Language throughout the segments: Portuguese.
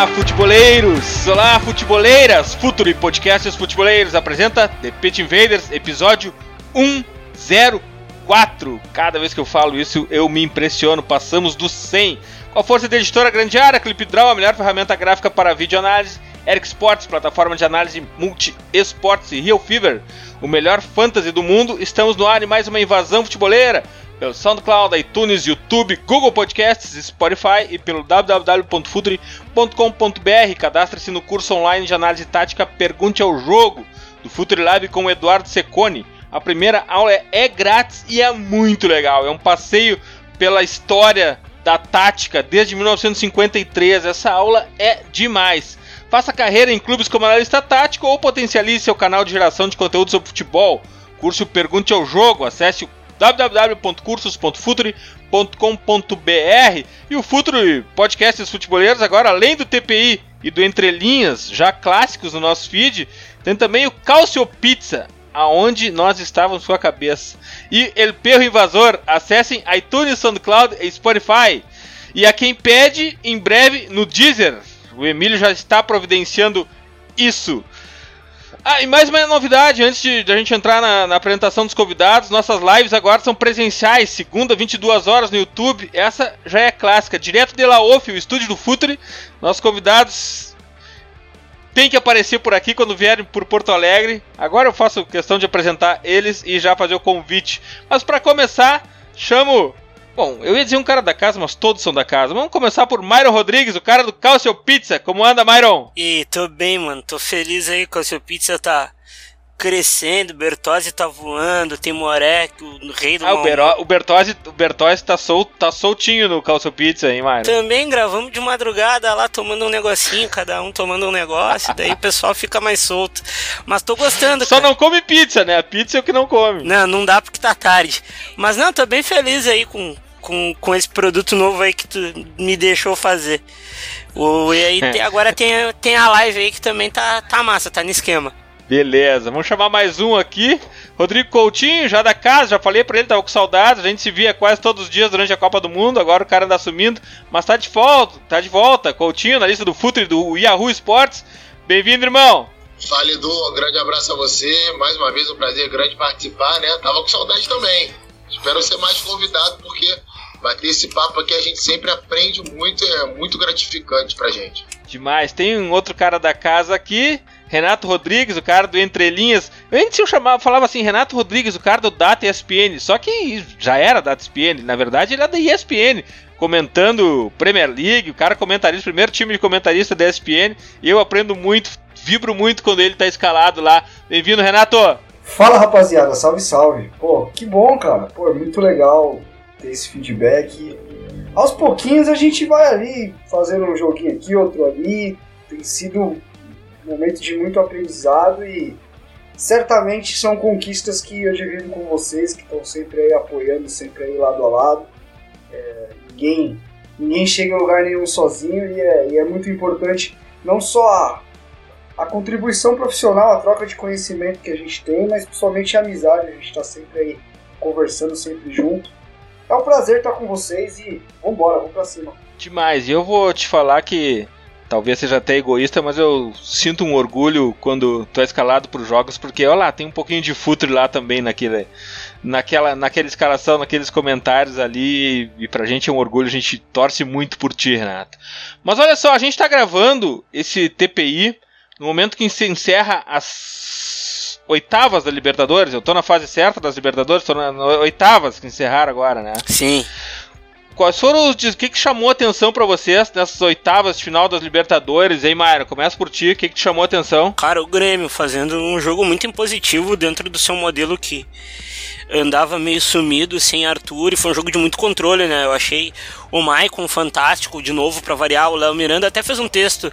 Olá, futeboleiros! Olá, futeboleiras! Futuri Podcasts Futeboleiros apresenta The Pitch Invaders, episódio 104. Cada vez que eu falo isso, eu me impressiono. Passamos do 100. Com a força da editora Grande Área, Clip Draw, a melhor ferramenta gráfica para vídeo análise, Eric Sports, plataforma de análise multi-esportes e Real Fever, o melhor fantasy do mundo, estamos no ar em mais uma invasão futeboleira pelo SoundCloud, iTunes, YouTube, Google Podcasts, Spotify e pelo www.futuri.com.br. Cadastre-se no curso online de análise tática Pergunte ao Jogo do Futuri Lab com o Eduardo Secone. A primeira aula é, é grátis e é muito legal. É um passeio pela história da tática desde 1953. Essa aula é demais. Faça carreira em clubes como analista tático ou potencialize seu canal de geração de conteúdo sobre futebol. Curso Pergunte ao Jogo. Acesse o www.cursos.futuri.com.br e o Futuri Podcasts Futeboleiros agora além do TPI e do Entrelinhas, já clássicos no nosso feed, tem também o Calcio Pizza, aonde nós estávamos com a cabeça. E El Perro Invasor, acessem iTunes, SoundCloud e Spotify. E a quem pede, em breve no Deezer. O Emílio já está providenciando isso. Ah, e mais uma novidade, antes de, de a gente entrar na, na, apresentação dos convidados, nossas lives agora são presenciais, segunda, 22 horas no YouTube. Essa já é clássica, direto de La Off, o estúdio do Futre. Nossos convidados têm que aparecer por aqui quando vierem por Porto Alegre. Agora eu faço questão de apresentar eles e já fazer o convite. Mas para começar, chamo Bom, eu ia dizer um cara da casa, mas todos são da casa. Vamos começar por Myron Rodrigues, o cara do Calcio Pizza. Como anda, Myron? E tô bem, mano. Tô feliz aí. Calcio Pizza tá crescendo, Bertozzi tá voando, tem Moré, o rei do Ah, o, Bero, o Bertozzi, o Bertozzi tá, sol, tá soltinho no Calcio Pizza, hein, Myron? Também gravamos de madrugada lá, tomando um negocinho, cada um tomando um negócio, daí o pessoal fica mais solto. Mas tô gostando, Só cara. não come pizza, né? A pizza é o que não come. Não, não dá porque tá tarde. Mas não, tô bem feliz aí com com, com esse produto novo aí que tu me deixou fazer. O, e aí tem, agora tem, tem a live aí que também tá, tá massa, tá no esquema. Beleza, vamos chamar mais um aqui. Rodrigo Coutinho, já da casa, já falei pra ele, tava com saudades. A gente se via quase todos os dias durante a Copa do Mundo. Agora o cara anda sumindo, mas tá de volta, tá de volta. Coutinho na lista do Futre do Yahoo Sports. Bem-vindo, irmão. Fala Edu, um grande abraço a você. Mais uma vez um prazer grande participar, né? Tava com saudade também. Espero ser mais convidado porque bater esse papo aqui a gente sempre aprende muito, é muito gratificante pra gente. Demais. Tem um outro cara da casa aqui, Renato Rodrigues, o cara do Entrelinhas. Antes eu chamava, falava assim, Renato Rodrigues, o cara do Data ESPN. Só que já era Data ESPN, na verdade ele é da ESPN. Comentando Premier League, o cara comentarista, primeiro time de comentarista da ESPN. E eu aprendo muito, vibro muito quando ele tá escalado lá. Bem-vindo, Renato! Fala rapaziada, salve salve. Pô, que bom, cara. Pô, é muito legal ter esse feedback. Aos pouquinhos a gente vai ali fazendo um joguinho aqui, outro ali. Tem sido um momento de muito aprendizado e certamente são conquistas que eu divido com vocês, que estão sempre aí apoiando, sempre aí lado a lado. É, ninguém, ninguém chega em lugar nenhum sozinho e é, e é muito importante não só a, a contribuição profissional, a troca de conhecimento que a gente tem, mas principalmente a amizade, a gente está sempre aí conversando, sempre junto. É um prazer estar com vocês e vambora, vamos pra cima. Demais, e eu vou te falar que talvez seja até egoísta, mas eu sinto um orgulho quando é escalado para os jogos, porque olha lá, tem um pouquinho de futre lá também naquele, naquela, naquela escalação, naqueles comentários ali, e pra gente é um orgulho, a gente torce muito por ti, Renato. Mas olha só, a gente tá gravando esse TPI no momento que se encerra as oitavas da Libertadores, eu tô na fase certa das Libertadores, tô na, na oitavas que encerraram agora, né? Sim. Quais foram os. O que, que chamou a atenção para vocês nessas oitavas de final das Libertadores, hein, Mayra? Começa por ti, o que, que te chamou a atenção? Cara, o Grêmio fazendo um jogo muito impositivo dentro do seu modelo que andava meio sumido sem Arthur e foi um jogo de muito controle, né? Eu achei o Maicon fantástico, de novo para variar. O Léo Miranda até fez um texto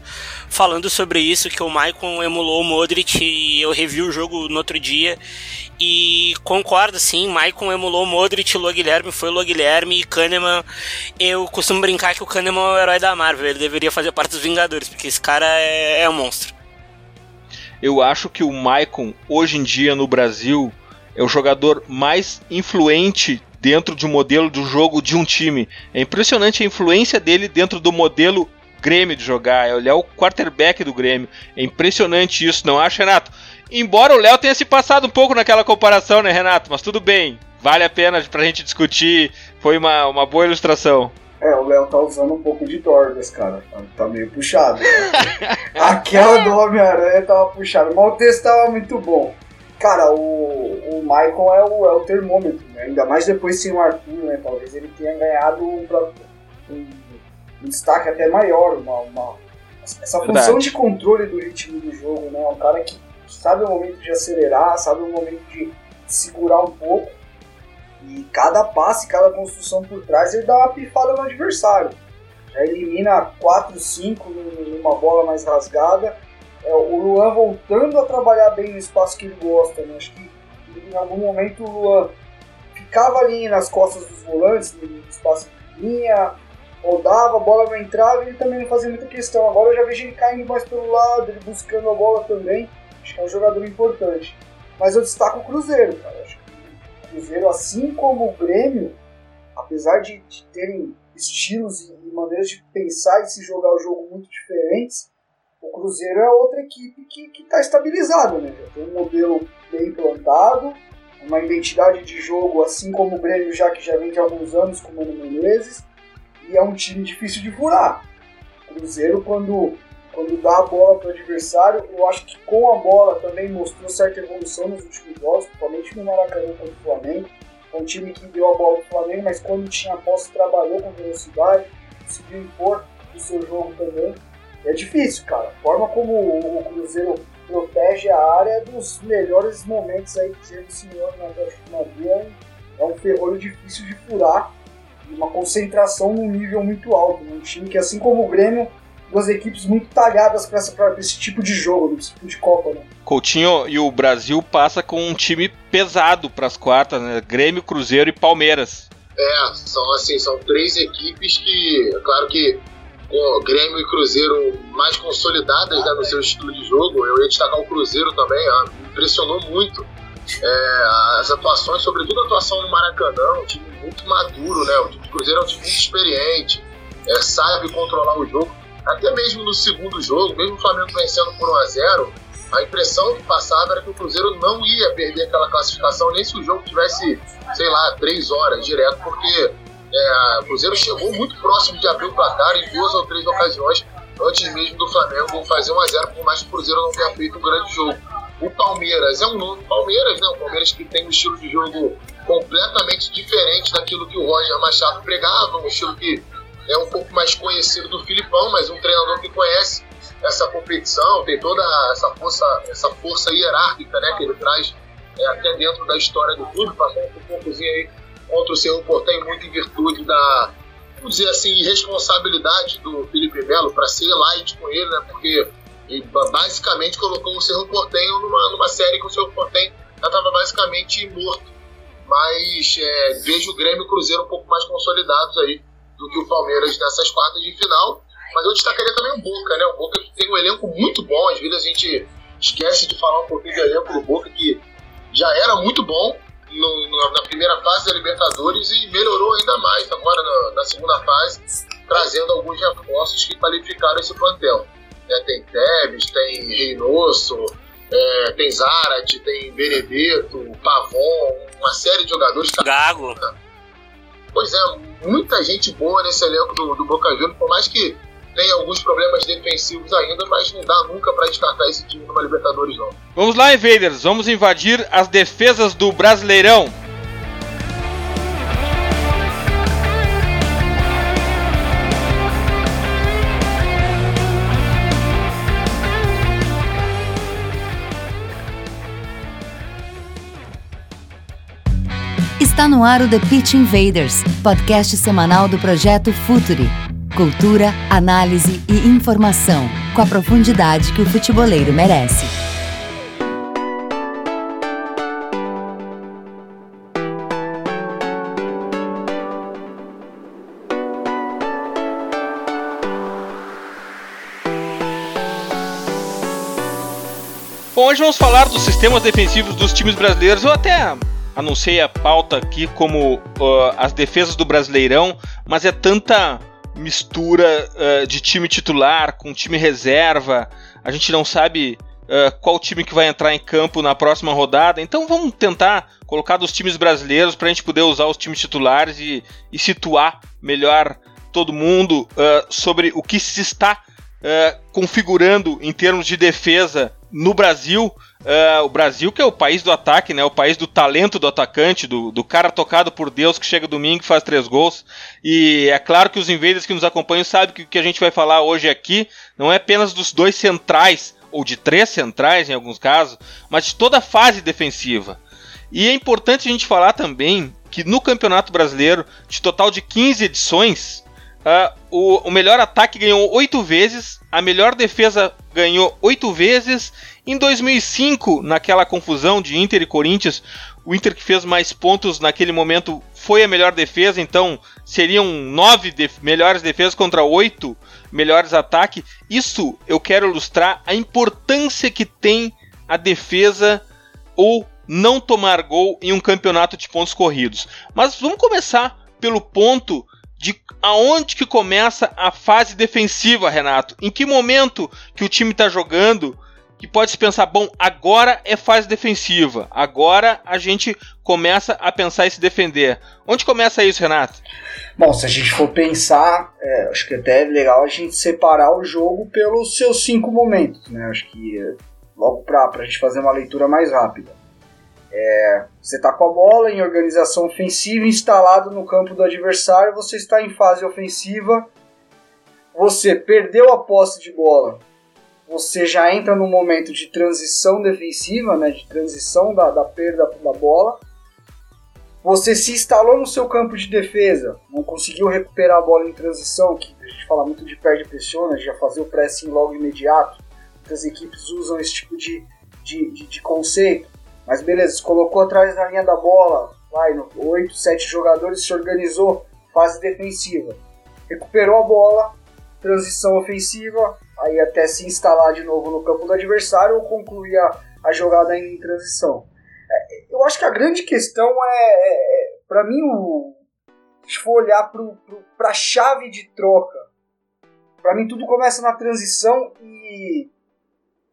falando sobre isso, que o Maicon emulou o Modric e eu revi o jogo no outro dia. E concordo, sim, Maicon emulou o Modric, Lua Guilherme foi Lua Guilherme e Kahneman. Eu costumo brincar que o Kahneman é o herói da Marvel, ele deveria fazer parte dos Vingadores, porque esse cara é, é um monstro. Eu acho que o Maicon, hoje em dia no Brasil, é o jogador mais influente dentro de um modelo do jogo de um time. É impressionante a influência dele dentro do modelo Grêmio de jogar. Ele é o quarterback do Grêmio. É impressionante isso, não acha, Renato? Embora o Léo tenha se passado um pouco naquela comparação, né, Renato? Mas tudo bem. Vale a pena pra gente discutir. Foi uma, uma boa ilustração. É, o Léo tá usando um pouco de Dorgas, cara. Tá, tá meio puxado. Né? Aquela do Homem-Aranha tava puxada, mas o texto tava muito bom. Cara, o, o Michael é o, é o termômetro, né? Ainda mais depois sem o Arthur, né? Talvez ele tenha ganhado um, um, um destaque até maior, uma, uma essa Verdade. função de controle do ritmo do jogo, né? Um cara que sabe o momento de acelerar, sabe o momento de segurar um pouco. E cada passe, cada construção por trás, ele dá uma pifada no adversário. Já elimina 4, 5 numa bola mais rasgada é, o Luan voltando a trabalhar bem no espaço que ele gosta. Né? Acho que em algum momento o Luan ficava ali nas costas dos volantes, no espaço de linha, rodava, a bola não entrava e ele também não fazia muita questão. Agora eu já vejo ele caindo mais pelo lado, ele buscando a bola também. Acho que é um jogador importante. Mas eu destaco o Cruzeiro, cara. Acho que o Cruzeiro, assim como o Grêmio, apesar de, de terem estilos e maneiras de pensar e se jogar o jogo muito diferentes, o Cruzeiro é outra equipe que está estabilizada, né? Tem um modelo bem implantado, uma identidade de jogo, assim como o Grêmio já que já vem de alguns anos com o Mano Menezes, e é um time difícil de furar. O Cruzeiro, quando, quando dá a bola para o adversário, eu acho que com a bola também mostrou certa evolução nos últimos jogos, principalmente no Maracanã contra o Flamengo. É um time que deu a bola para o Flamengo, mas quando tinha posse trabalhou com velocidade, conseguiu impor o seu jogo também. É difícil, cara. A forma como o Cruzeiro protege a área é dos melhores momentos aí que o senhor na Atlético de Madrid é um ferrolho difícil de furar e uma concentração num nível muito alto. Um time que, assim como o Grêmio, duas equipes muito talhadas para esse tipo de jogo, esse tipo de Copa, né? Coutinho e o Brasil passa com um time pesado para as quartas, né? Grêmio, Cruzeiro e Palmeiras. É, são assim, são três equipes que, é claro que com Grêmio e Cruzeiro mais consolidadas né, no seu estilo de jogo. Eu ia destacar o Cruzeiro também, ó, impressionou muito é, as atuações, sobretudo a atuação no Maracanã, um time muito maduro, né? O time do Cruzeiro é um time muito experiente, é, sabe controlar o jogo. Até mesmo no segundo jogo, mesmo o Flamengo vencendo por 1 a 0 a impressão que passava era que o Cruzeiro não ia perder aquela classificação, nem se o jogo tivesse, sei lá, três horas direto, porque é, o Cruzeiro chegou muito próximo de abrir o placar em duas ou três ocasiões antes mesmo do Flamengo fazer 1 a 0 por mais que o Cruzeiro não tenha feito um grande jogo. O Palmeiras é um novo Palmeiras, né? O Palmeiras que tem um estilo de jogo completamente diferente daquilo que o Roger Machado pregava, um estilo que é um pouco mais conhecido do Filipão, mas um treinador que conhece essa competição, tem toda essa força, essa força hierárquica né, que ele traz é, até dentro da história do clube, passou um poucozinho aí contra o Cerro Portem muito em virtude da, vamos dizer assim, irresponsabilidade do Felipe Melo para ser light com ele, né? Porque ele basicamente colocou o Cerro Portenho numa, numa série que o Cerro Portenho já estava basicamente morto. Mas é, vejo o Grêmio e o Cruzeiro um pouco mais consolidados aí do que o Palmeiras nessas quartas de final. Mas eu destacaria também o Boca, né? O Boca tem um elenco muito bom. Às vezes a gente esquece de falar um pouquinho do elenco do Boca, que já era muito bom, no, na primeira fase da Libertadores e melhorou ainda mais agora na, na segunda fase, trazendo alguns reforços que qualificaram esse plantel. É, tem Tevez, tem Reynoso, é, tem Zarat, tem Benedetto, Pavon, uma série de jogadores. Gago. Pois é, muita gente boa nesse elenco do, do Boca Juniors, por mais que tem alguns problemas defensivos ainda, mas não dá nunca para descartar esse time numa Libertadores, não. Vamos lá, Invaders, vamos invadir as defesas do Brasileirão. Está no ar o The Pitch Invaders, podcast semanal do projeto Futuri. Cultura, análise e informação, com a profundidade que o futeboleiro merece. Bom, hoje vamos falar dos sistemas defensivos dos times brasileiros. Eu até anunciei a pauta aqui como uh, as defesas do Brasileirão, mas é tanta mistura uh, de time titular com time reserva, a gente não sabe uh, qual time que vai entrar em campo na próxima rodada, então vamos tentar colocar dos times brasileiros para a gente poder usar os times titulares e, e situar melhor todo mundo uh, sobre o que se está configurando em termos de defesa no Brasil Uh, o Brasil, que é o país do ataque, né? O país do talento do atacante, do, do cara tocado por Deus que chega domingo e faz três gols. E é claro que os invaders que nos acompanham sabem que o que a gente vai falar hoje aqui não é apenas dos dois centrais, ou de três centrais em alguns casos, mas de toda a fase defensiva. E é importante a gente falar também que no Campeonato Brasileiro, de total de 15 edições, uh, o, o melhor ataque ganhou 8 vezes, a melhor defesa ganhou 8 vezes em 2005, naquela confusão de Inter e Corinthians, o Inter que fez mais pontos naquele momento foi a melhor defesa, então seriam nove def melhores defesas contra oito melhores ataques. Isso eu quero ilustrar a importância que tem a defesa ou não tomar gol em um campeonato de pontos corridos. Mas vamos começar pelo ponto de aonde que começa a fase defensiva, Renato. Em que momento que o time está jogando que pode se pensar, bom, agora é fase defensiva, agora a gente começa a pensar em se defender. Onde começa isso, Renato? Bom, se a gente for pensar, é, acho que até é legal a gente separar o jogo pelos seus cinco momentos, né? Acho que é, logo para a gente fazer uma leitura mais rápida. É, você está com a bola em organização ofensiva instalado no campo do adversário, você está em fase ofensiva, você perdeu a posse de bola você já entra num momento de transição defensiva, né, de transição da, da perda da bola. Você se instalou no seu campo de defesa, não conseguiu recuperar a bola em transição, que a gente fala muito de perde pressiona, já fazer o pressing logo imediato. Muitas equipes usam esse tipo de, de, de, de conceito. Mas beleza, se colocou atrás da linha da bola, vai, no 8, 7 jogadores, se organizou, fase defensiva. Recuperou a bola, transição ofensiva, aí até se instalar de novo no campo do adversário ou concluir a, a jogada em transição. É, eu acho que a grande questão é, é, é para mim, o, se for olhar para a chave de troca, para mim tudo começa na transição e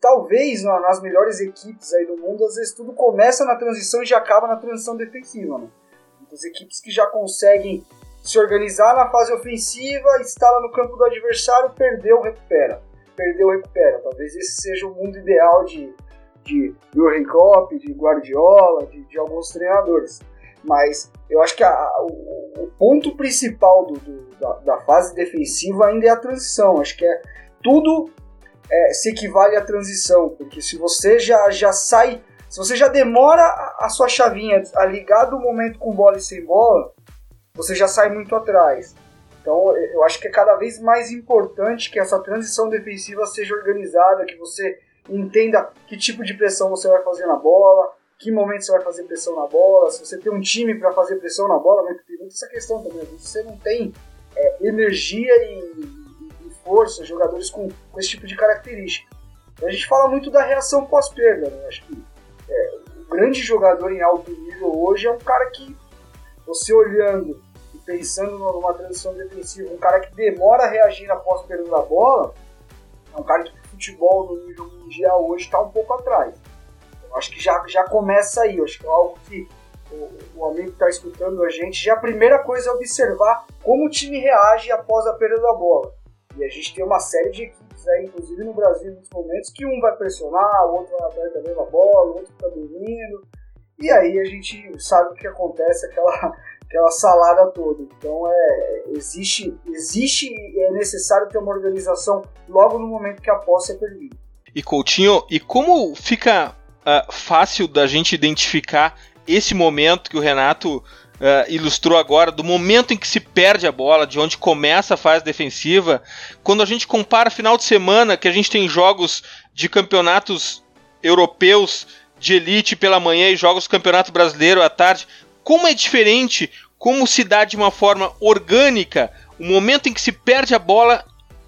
talvez nas melhores equipes aí do mundo, às vezes tudo começa na transição e já acaba na transição defensiva. Né? Muitas equipes que já conseguem se organizar na fase ofensiva, instala no campo do adversário, perdeu, recupera perdeu, recupera. Talvez esse seja o mundo ideal de, de Jurgen Klopp, de Guardiola, de, de alguns treinadores. Mas eu acho que a, o, o, ponto principal do, do, da, da, fase defensiva ainda é a transição. Acho que é tudo é, se equivale à transição, porque se você já, já sai, se você já demora a, a sua chavinha a ligar do momento com bola e sem bola, você já sai muito atrás. Então, eu acho que é cada vez mais importante que essa transição defensiva seja organizada, que você entenda que tipo de pressão você vai fazer na bola, que momento você vai fazer pressão na bola, se você tem um time para fazer pressão na bola, né? Porque tem muita essa questão também. Você não tem é, energia e, força, jogadores com, com, esse tipo de característica. A gente fala muito da reação pós-perda, né? Acho que é, o grande jogador em alto nível hoje é um cara que você olhando pensando numa transição defensiva, um cara que demora a reagir após perder a bola, é um cara que o futebol no nível mundial hoje está um pouco atrás. Eu acho que já, já começa aí, eu acho que é algo que o, o amigo que está escutando a gente, já a primeira coisa é observar como o time reage após a perda da bola. E a gente tem uma série de equipes aí, inclusive no Brasil, nos momentos, que um vai pressionar, o outro vai atrás da mesma bola, o outro está dormindo. E aí a gente sabe o que acontece, aquela aquela salada toda. Então é, existe, existe e é necessário ter uma organização logo no momento que a posse é perdida. E Coutinho, e como fica uh, fácil da gente identificar esse momento que o Renato uh, ilustrou agora, do momento em que se perde a bola, de onde começa a fase defensiva, quando a gente compara final de semana, que a gente tem jogos de campeonatos europeus de elite pela manhã e jogos do campeonato brasileiro à tarde, como é diferente, como se dá de uma forma orgânica o momento em que se perde a bola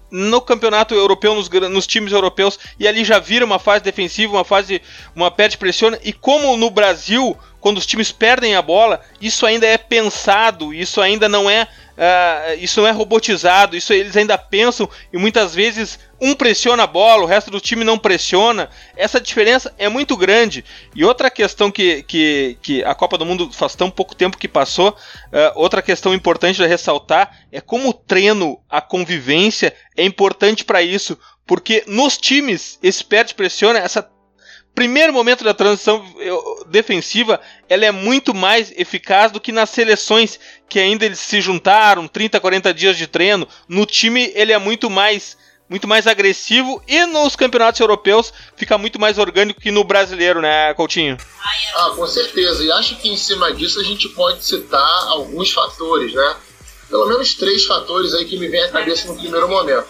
no campeonato europeu, nos, nos, times europeus, e ali já vira uma fase defensiva, uma fase, uma perde pressiona, e como no Brasil, quando os times perdem a bola, isso ainda é pensado, isso ainda não é Uh, isso não é robotizado, isso eles ainda pensam e muitas vezes um pressiona a bola, o resto do time não pressiona. Essa diferença é muito grande. E outra questão que, que, que a Copa do Mundo faz tão pouco tempo que passou, uh, outra questão importante de ressaltar é como o treino, a convivência é importante para isso, porque nos times esse perde pressiona, essa primeiro momento da transição defensiva, ela é muito mais eficaz do que nas seleções que ainda eles se juntaram, 30, 40 dias de treino. No time ele é muito mais muito mais agressivo e nos campeonatos europeus fica muito mais orgânico que no brasileiro, né, Coutinho? Ah, com certeza. E acho que em cima disso a gente pode citar alguns fatores, né? Pelo menos três fatores aí que me vem à cabeça no primeiro momento.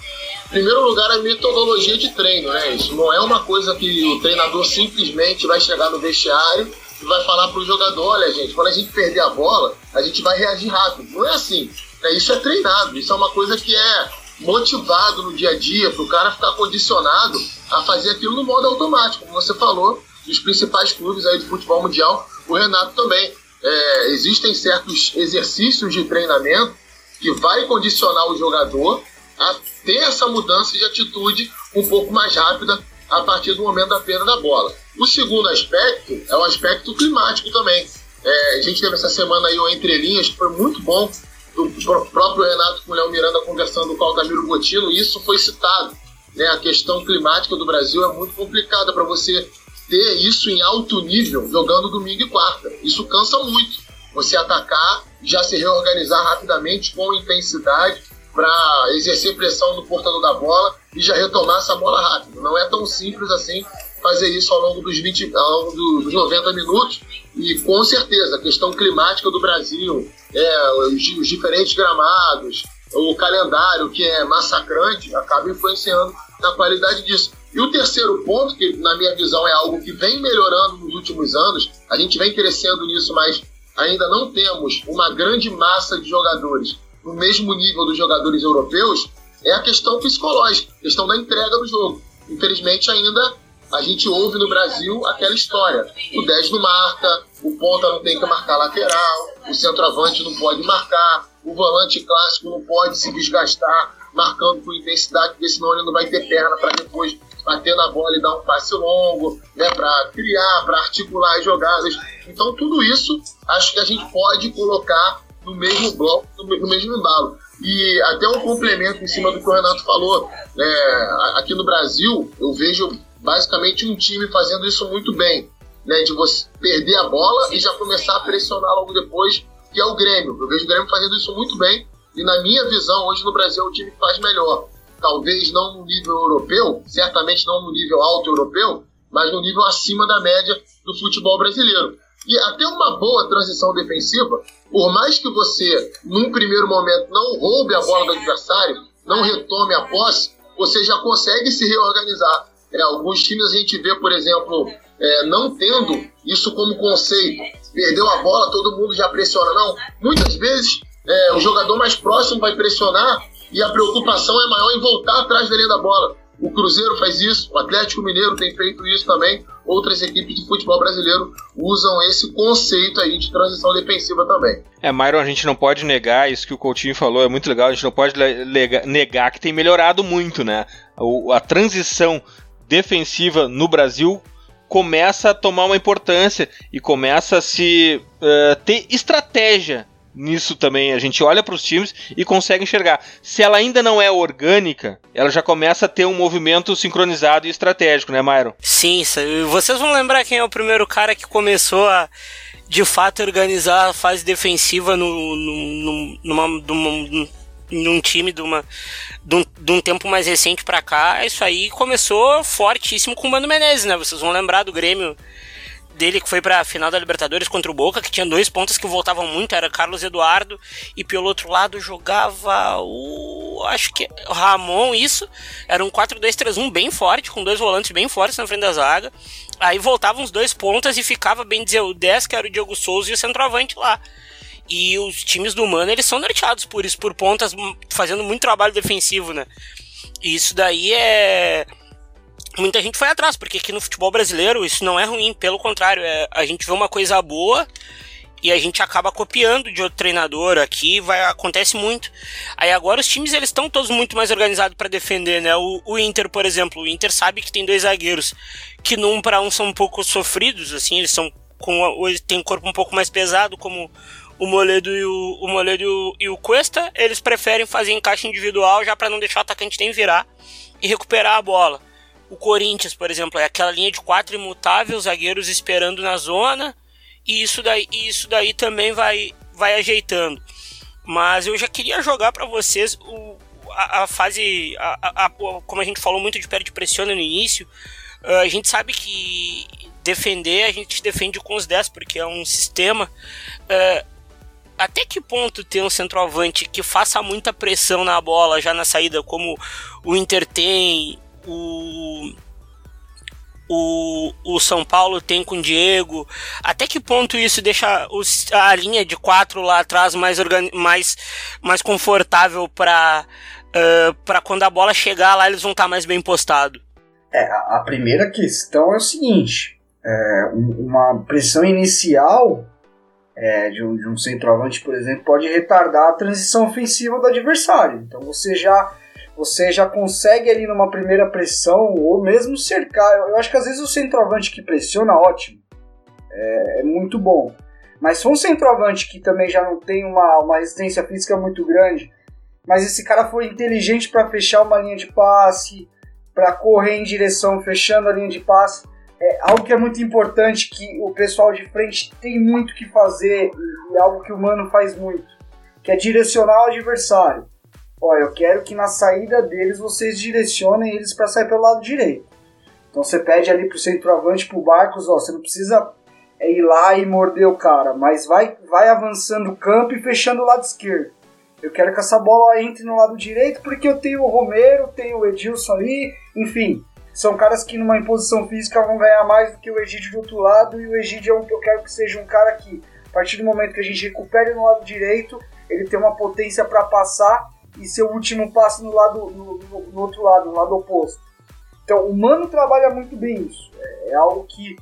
Primeiro lugar, a metodologia de treino, né? Isso não é uma coisa que o treinador simplesmente vai chegar no vestiário e vai falar para o jogador: olha, gente, quando a gente perder a bola, a gente vai reagir rápido. Não é assim. Né? Isso é treinado, isso é uma coisa que é motivado no dia a dia para o cara ficar condicionado a fazer aquilo no modo automático, como você falou, dos principais clubes aí de futebol mundial, o Renato também. É, existem certos exercícios de treinamento que vai condicionar o jogador a ter essa mudança de atitude um pouco mais rápida a partir do momento da perda da bola. O segundo aspecto é o aspecto climático também. É, a gente teve essa semana aí o Entre Linhas, que foi muito bom, do próprio Renato com o Léo Miranda conversando com o Altamiro Gotino, e isso foi citado. Né? A questão climática do Brasil é muito complicada para você ter isso em alto nível jogando domingo e quarta. Isso cansa muito. Você atacar, já se reorganizar rapidamente com intensidade para exercer pressão no portador da bola e já retomar essa bola rápido. Não é tão simples assim fazer isso ao longo dos 20, ao longo dos 90 minutos. E com certeza, a questão climática do Brasil, é, os, os diferentes gramados, o calendário que é massacrante, acaba influenciando na qualidade disso. E o terceiro ponto, que na minha visão é algo que vem melhorando nos últimos anos, a gente vem crescendo nisso, mas ainda não temos uma grande massa de jogadores no mesmo nível dos jogadores europeus é a questão psicológica, a questão da entrega do jogo. Infelizmente, ainda a gente ouve no Brasil aquela história: o 10 não marca, o ponta não tem que marcar lateral, o centroavante não pode marcar, o volante clássico não pode se desgastar marcando com intensidade, porque senão ele não vai ter perna para depois bater na bola e dar um passe longo, né, para criar, para articular as jogadas. Então, tudo isso acho que a gente pode colocar no mesmo bloco, no mesmo embalo. E até um complemento em cima do que o Renato falou. É, aqui no Brasil, eu vejo basicamente um time fazendo isso muito bem. Né, de você perder a bola e já começar a pressionar logo depois, que é o Grêmio. Eu vejo o Grêmio fazendo isso muito bem. E na minha visão, hoje no Brasil é o time que faz melhor. Talvez não no nível europeu, certamente não no nível alto europeu, mas no nível acima da média do futebol brasileiro. E até uma boa transição defensiva, por mais que você, num primeiro momento, não roube a bola do adversário, não retome a posse, você já consegue se reorganizar. É, alguns times a gente vê, por exemplo, é, não tendo isso como conceito. Perdeu a bola, todo mundo já pressiona. Não, muitas vezes é, o jogador mais próximo vai pressionar e a preocupação é maior em voltar atrás da linha da bola. O Cruzeiro faz isso, o Atlético Mineiro tem feito isso também. Outras equipes de futebol brasileiro usam esse conceito aí de transição defensiva também. É, Myron, a gente não pode negar isso que o Coutinho falou, é muito legal. A gente não pode negar que tem melhorado muito, né? a transição defensiva no Brasil começa a tomar uma importância e começa a se uh, ter estratégia nisso também. A gente olha para os times e consegue enxergar. Se ela ainda não é orgânica, ela já começa a ter um movimento sincronizado e estratégico, né, Myron? Sim, vocês vão lembrar quem é o primeiro cara que começou a de fato organizar a fase defensiva no, no, numa, numa, num time de, uma, de, um, de um tempo mais recente para cá, isso aí começou fortíssimo com o Mano Menezes, né? Vocês vão lembrar do Grêmio dele que foi pra final da Libertadores contra o Boca, que tinha dois pontos que voltavam muito, era Carlos Eduardo, e pelo outro lado jogava o. acho que Ramon, isso. Era um 4-2-3-1 bem forte, com dois volantes bem fortes na frente da zaga. Aí voltavam os dois pontas e ficava, bem dizer, o 10, que era o Diogo Souza, e o centroavante lá. E os times do Mano, eles são norteados por isso, por pontas fazendo muito trabalho defensivo, né? E isso daí é muita gente foi atrás, porque aqui no futebol brasileiro isso não é ruim, pelo contrário, é, a gente vê uma coisa boa e a gente acaba copiando de outro treinador aqui, vai acontece muito. Aí agora os times eles estão todos muito mais organizados para defender, né? O, o, Inter, por exemplo, o Inter sabe que tem dois zagueiros que num para um são um pouco sofridos, assim, eles são com tem um corpo um pouco mais pesado, como o Moledo e o, o Moledo e o, e o Cuesta, eles preferem fazer encaixe individual já para não deixar o atacante nem virar e recuperar a bola. O Corinthians, por exemplo, é aquela linha de quatro imutáveis, zagueiros esperando na zona, e isso daí, isso daí também vai, vai ajeitando. Mas eu já queria jogar para vocês o, a, a fase, a, a, como a gente falou muito de pé de pressiona no início, ah, a gente sabe que defender, a gente defende com os 10, porque é um sistema. Uh, até que ponto ter um centroavante que faça muita pressão na bola já na saída, como o Inter tem, o, o, o São Paulo tem com o Diego. Até que ponto isso deixa os, a linha de quatro lá atrás mais, mais, mais confortável para uh, quando a bola chegar lá eles vão estar tá mais bem postados? É, a, a, primeira questão é o seguinte: é, uma pressão inicial é, de, um, de um centroavante, por exemplo, pode retardar a transição ofensiva do adversário. Então você já você já consegue ali numa primeira pressão, ou mesmo cercar. Eu acho que às vezes o centroavante que pressiona, ótimo. É, é muito bom. Mas se um centroavante que também já não tem uma, uma resistência física muito grande, mas esse cara for inteligente para fechar uma linha de passe, para correr em direção, fechando a linha de passe, é algo que é muito importante, que o pessoal de frente tem muito que fazer, e, e algo que o Mano faz muito, que é direcionar o adversário. Olha, eu quero que na saída deles vocês direcionem eles para sair pelo lado direito. Então você pede ali pro centroavante, pro Barcos, ó, você não precisa é, ir lá e morder o cara, mas vai, vai avançando o campo e fechando o lado esquerdo. Eu quero que essa bola entre no lado direito porque eu tenho o Romero, tenho o Edilson ali, enfim. São caras que numa imposição física vão ganhar mais do que o Egídio do outro lado, e o Egídio é um que eu quero que seja um cara que, a partir do momento que a gente recupere no lado direito, ele tem uma potência para passar e seu último passe no lado no, no, no, outro lado, no lado oposto. Então o Mano trabalha muito bem isso. É, é algo que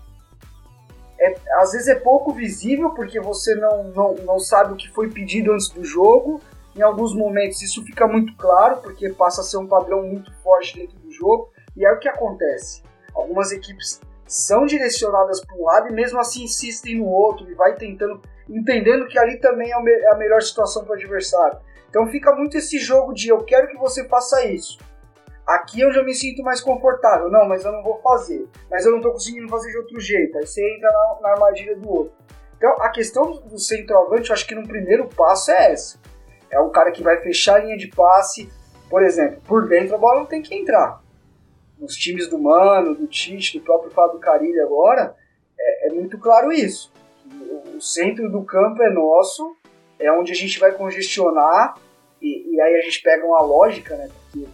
é, às vezes é pouco visível porque você não, não, não sabe o que foi pedido antes do jogo. Em alguns momentos isso fica muito claro porque passa a ser um padrão muito forte dentro do jogo. E é o que acontece. Algumas equipes são direcionadas para um lado e mesmo assim insistem no outro e vai tentando, entendendo que ali também é, é a melhor situação para o adversário. Então fica muito esse jogo de eu quero que você faça isso. Aqui eu já me sinto mais confortável. Não, mas eu não vou fazer. Mas eu não estou conseguindo fazer de outro jeito. Aí você entra na, na, armadilha do outro. Então a questão do centroavante, eu acho que no primeiro passo é essa. É um cara que vai fechar a linha de passe. Por exemplo, por dentro a bola não tem que entrar. Nos times do Mano, do Tite, do próprio Fábio Carilli agora, é, é muito claro isso. O centro do campo é nosso, é onde a gente vai congestionar e, e, aí a gente pega uma lógica, né? Porque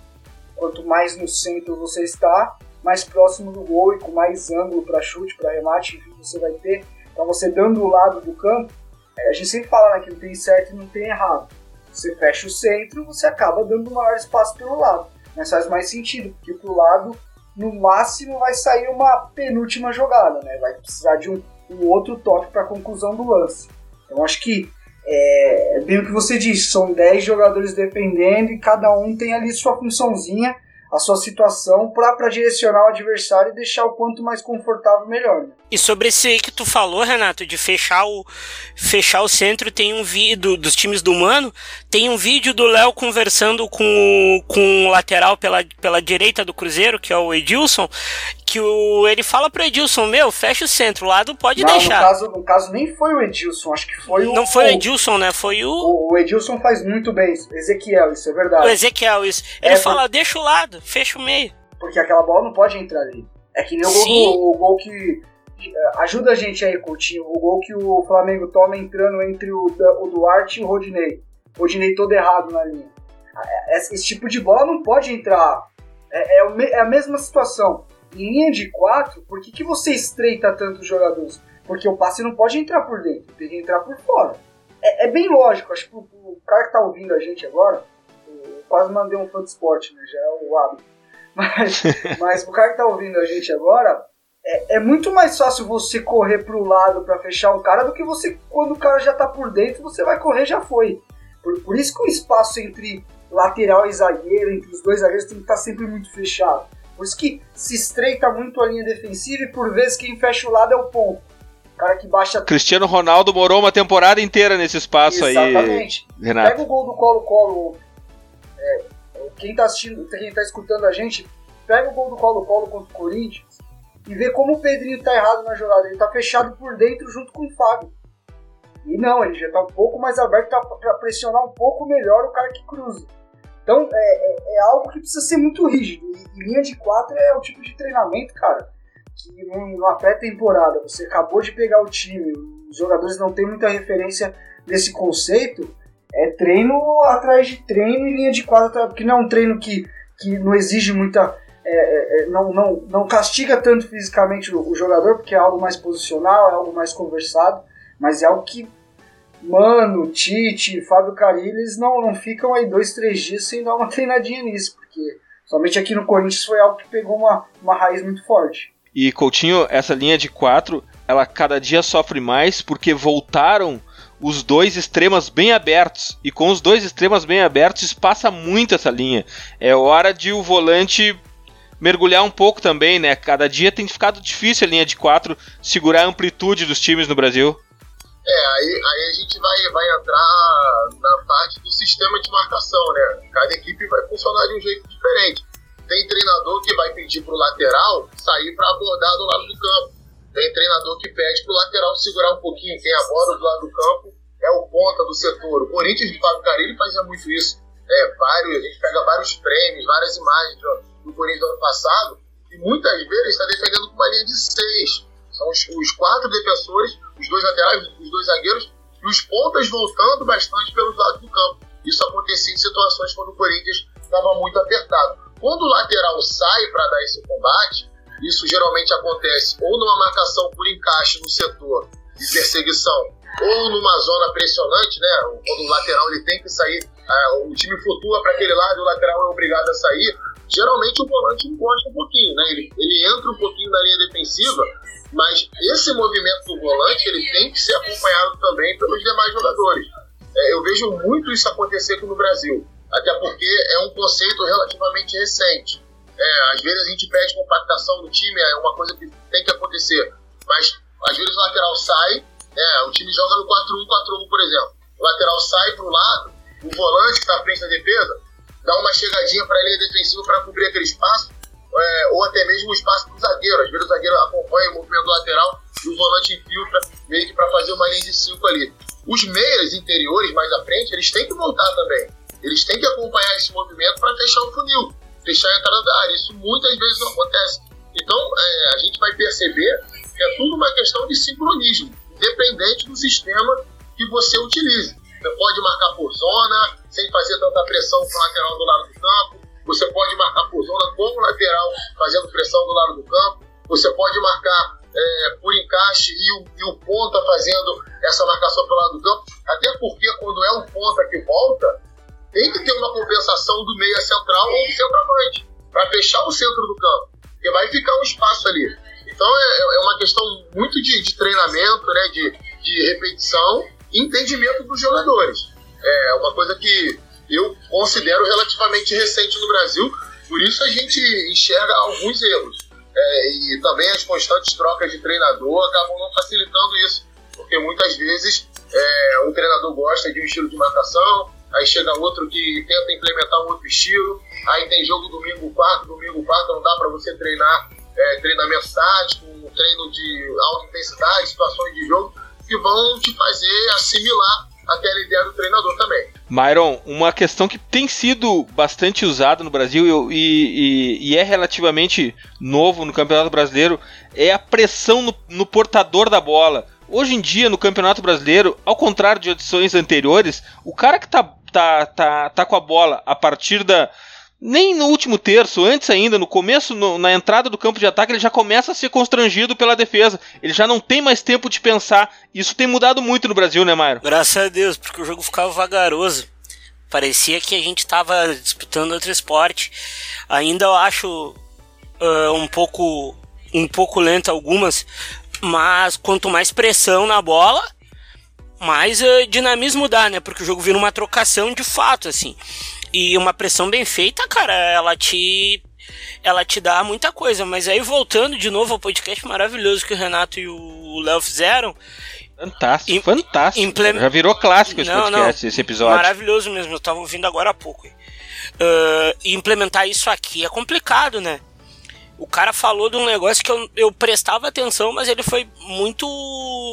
quanto mais no centro você está, mais próximo do gol e com mais ângulo para chute, para remate, você vai ter. Então você dando o lado do campo, é, a gente sempre fala né, que não tem certo e não tem errado. Você fecha o centro, você acaba dando maior espaço pelo lado. Mas faz mais sentido, porque pro lado, no máximo, vai sair uma penúltima jogada, né? Vai precisar de um, um outro toque para conclusão do lance. Então acho que é, bem o que você disse, são 10 jogadores defendendo e cada um tem ali sua funçãozinha, a sua situação para direcionar o adversário e deixar o quanto mais confortável melhor. Né? E sobre esse aí que tu falou, Renato, de fechar o fechar o centro, tem um vídeo dos times do Mano, tem um vídeo do Léo conversando com, com o lateral pela, pela direita do Cruzeiro, que é o Edilson, que o, ele fala pro Edilson, meu, fecha o centro, o lado pode não, deixar. No caso, no caso, nem foi o Edilson, acho que foi o. Não foi o Edilson, né? Foi o. O, o Edilson faz muito bem isso. Ezequiel, isso é verdade. O Ezequiel, isso. Ele é, fala, deixa o lado, fecha o meio. Porque aquela bola não pode entrar ali. É que nem o gol, o gol que Ajuda a gente aí, Coutinho. O gol que o Flamengo toma entrando entre o, o Duarte e o Rodinei. O Rodinei todo errado na linha. Esse tipo de bola não pode entrar. É, é, é a mesma situação. Em linha de quatro, por que, que você estreita tanto os jogadores? Porque o passe não pode entrar por dentro, tem que entrar por fora. É, é bem lógico, acho que o, o, cara que tá ouvindo a gente agora, eu quase mandei um fã de esporte, né? Já é o hábito. Mas, mas o cara que tá ouvindo a gente agora, é, é muito mais fácil você correr pro lado para fechar um cara do que você, quando o cara já tá por dentro, você vai correr já foi. Por, por isso que o espaço entre lateral e zagueiro, entre os dois zagueiros, tem que estar tá sempre muito fechado. Por isso que se estreita muito a linha defensiva e por vezes quem fecha o lado é o ponto. O cara que baixa. Cristiano Ronaldo morou uma temporada inteira nesse espaço Exatamente. aí. Renato. Pega o gol do Colo-Colo. É, quem tá assistindo, quem tá escutando a gente, pega o gol do Colo-Colo contra o Corinthians e vê como o Pedrinho tá errado na jogada. Ele tá fechado por dentro junto com o Fábio. E não, ele já tá um pouco mais aberto para pressionar um pouco melhor o cara que cruza. Então é, é, é, algo que precisa ser muito rígido. E, linha de quatro é o tipo de treinamento, cara, que numa pré-temporada você acabou de pegar o time, os jogadores não têm muita referência desse conceito. É treino atrás de treino e linha de quadra, porque não é um treino que, que não exige muita. É, é, é, não, não, não castiga tanto fisicamente o, o jogador, porque é algo mais posicional, é algo mais conversado, mas é algo que Mano, Tite, Fábio Carilli, eles não, não ficam aí dois, três dias sem dar uma treinadinha nisso, porque somente aqui no Corinthians foi algo que pegou uma, uma raiz muito forte. E Coutinho, essa linha de quatro, ela cada dia sofre mais porque voltaram os dois extremos bem abertos. E com os dois extremos bem abertos, espaça muito essa linha. É hora de o volante mergulhar um pouco também, né? Cada dia tem ficado difícil a linha de quatro segurar a amplitude dos times no Brasil. É, aí, aí a gente vai, vai entrar na parte do sistema de marcação, né? Cada equipe vai funcionar de um jeito diferente. Tem treinador que vai pedir pro lateral sair para abordar do lado do campo. Tem treinador que pede pro lateral segurar um pouquinho. Quem aborda do lado do campo é o ponta do setor. O Corinthians de Fábio Carilli fazia muito isso. É, vários, a gente pega vários prêmios, várias imagens do, Corinthians do ano passado, e muitas vezes está defendendo com uma linha de seis são os, os quatro defensores, os dois laterais, os dois zagueiros e os pontas voltando bastante pelos lados do campo. Isso acontecia em situações quando o Corinthians estava muito apertado. Quando o lateral sai para dar esse combate, isso geralmente acontece ou numa marcação por encaixe no setor de perseguição, ou numa zona pressionante, né? Quando o lateral ele tem que sair, uh, o time flutua para aquele lado e o lateral é obrigado a sair. Geralmente o volante encosta um pouquinho, né? Ele, ele entra um pouquinho na linha defensiva mas esse movimento do volante ele tem que ser acompanhado também pelos demais jogadores. É, eu vejo muito isso acontecer aqui no Brasil, até porque é um conceito relativamente recente. É, às vezes a gente pede compactação do time, é uma coisa que tem que acontecer, mas às vezes o lateral sai, é, o time joga no 4-1-4-1, por exemplo. O lateral sai para o lado, o volante está à frente da defesa dá uma chegadinha para a linha defensiva para cobrir aquele espaço é, ou até mesmo o espaço do zagueiro. Às vezes o zagueiro acompanha o movimento lateral e o volante infiltra meio que para fazer uma linha de 5 ali. Os meias interiores mais à frente, eles têm que voltar também. Eles têm que acompanhar esse movimento para fechar o funil, fechar a entrada da área. Isso muitas vezes não acontece. Então é, a gente vai perceber que é tudo uma questão de sincronismo, independente do sistema que você utilize. Você pode marcar por zona, sem fazer tanta pressão com o lateral do lado do campo você pode marcar por zona como lateral, fazendo pressão do lado do campo. Você pode marcar é, por encaixe e o, e o ponta fazendo essa marcação pelo lado do campo. Até porque quando é um ponta que volta, tem que ter uma compensação do meia central ou do centroavante para fechar o centro do campo. Porque vai ficar um espaço ali. Então é, é uma questão muito de, de treinamento, né, de, de repetição e entendimento dos jogadores. É uma coisa que eu considero relativamente recente no Brasil, por isso a gente enxerga alguns erros. É, e também as constantes trocas de treinador acabam não facilitando isso, porque muitas vezes é, um treinador gosta de um estilo de marcação, aí chega outro que tenta implementar um outro estilo, aí tem jogo domingo quarto, domingo quarto não dá para você treinar é, treinamento tático, um treino de alta intensidade, situações de jogo que vão te fazer assimilar aquela ideia do treinador também. Myron, uma questão que tem sido bastante usada no Brasil e, e, e é relativamente novo no Campeonato Brasileiro é a pressão no, no portador da bola. Hoje em dia, no Campeonato Brasileiro, ao contrário de edições anteriores, o cara que tá, tá, tá, tá com a bola a partir da, nem no último terço, antes ainda, no começo, no, na entrada do campo de ataque, ele já começa a ser constrangido pela defesa. Ele já não tem mais tempo de pensar. Isso tem mudado muito no Brasil, né, Mairo? Graças a Deus, porque o jogo ficava vagaroso. Parecia que a gente estava disputando outro esporte. Ainda eu acho uh, um pouco um pouco lento algumas, mas quanto mais pressão na bola, mais uh, dinamismo dá, né? Porque o jogo vira uma trocação de fato, assim. E uma pressão bem feita, cara, ela te ela te dá muita coisa. Mas aí voltando de novo ao podcast maravilhoso que o Renato e o Léo fizeram. Fantástico, Im fantástico. Já virou clássico esse não, podcast, não, esse episódio. Maravilhoso mesmo, eu tava ouvindo agora há pouco. Uh, implementar isso aqui é complicado, né? O cara falou de um negócio que eu, eu prestava atenção, mas ele foi muito,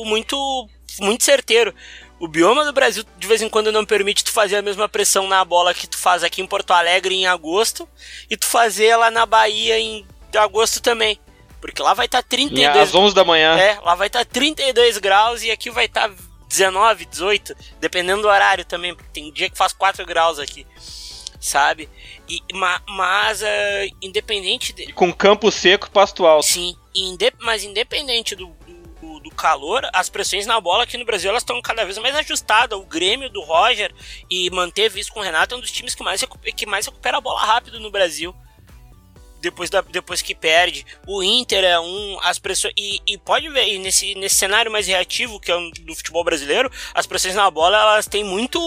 muito, muito certeiro. O bioma do Brasil de vez em quando não permite tu fazer a mesma pressão na bola que tu faz aqui em Porto Alegre em agosto e tu fazer lá na Bahia em agosto também. Porque lá vai estar tá 32 Às 11 da manhã. É, lá vai estar tá 32 graus e aqui vai estar tá 19, 18, dependendo do horário também, porque tem dia que faz 4 graus aqui. Sabe? E, ma, mas, uh, independente. De... com campo seco pasto alto. Sim, inde, mas independente do, do calor, as pressões na bola aqui no Brasil elas estão cada vez mais ajustadas. O Grêmio do Roger e manteve isso com o Renato é um dos times que mais, que mais recupera a bola rápido no Brasil. Depois, da, depois que perde. O Inter é um. As pressões. E, e pode ver, e nesse, nesse cenário mais reativo, que é o do futebol brasileiro, as pressões na bola elas têm muito.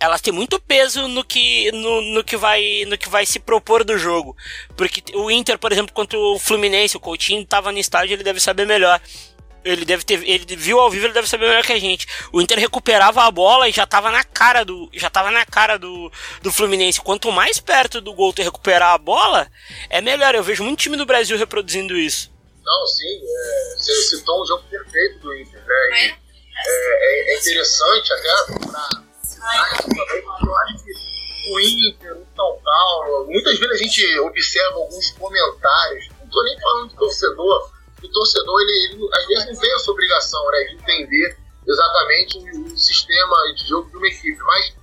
Elas têm muito peso no que, no, no, que, vai, no que vai se propor do jogo. Porque o Inter, por exemplo, contra o Fluminense, o Coutinho estava no estádio, ele deve saber melhor ele deve ter. Ele viu ao vivo, ele deve saber melhor que a gente. O Inter recuperava a bola e já tava na cara do. Já tava na cara do, do Fluminense. Quanto mais perto do gol tu recuperar a bola, é melhor. Eu vejo muito time do Brasil reproduzindo isso. Não, sim. É, você citou um jogo perfeito do Inter, né? E, é, é, interessante até pra eu acho que o Inter, o São Paulo, muitas vezes a gente observa alguns comentários, não tô nem falando de torcedor o torcedor, ele, ele, às vezes não tem essa obrigação né, de entender exatamente o, o, sistema de jogo de uma equipe, mas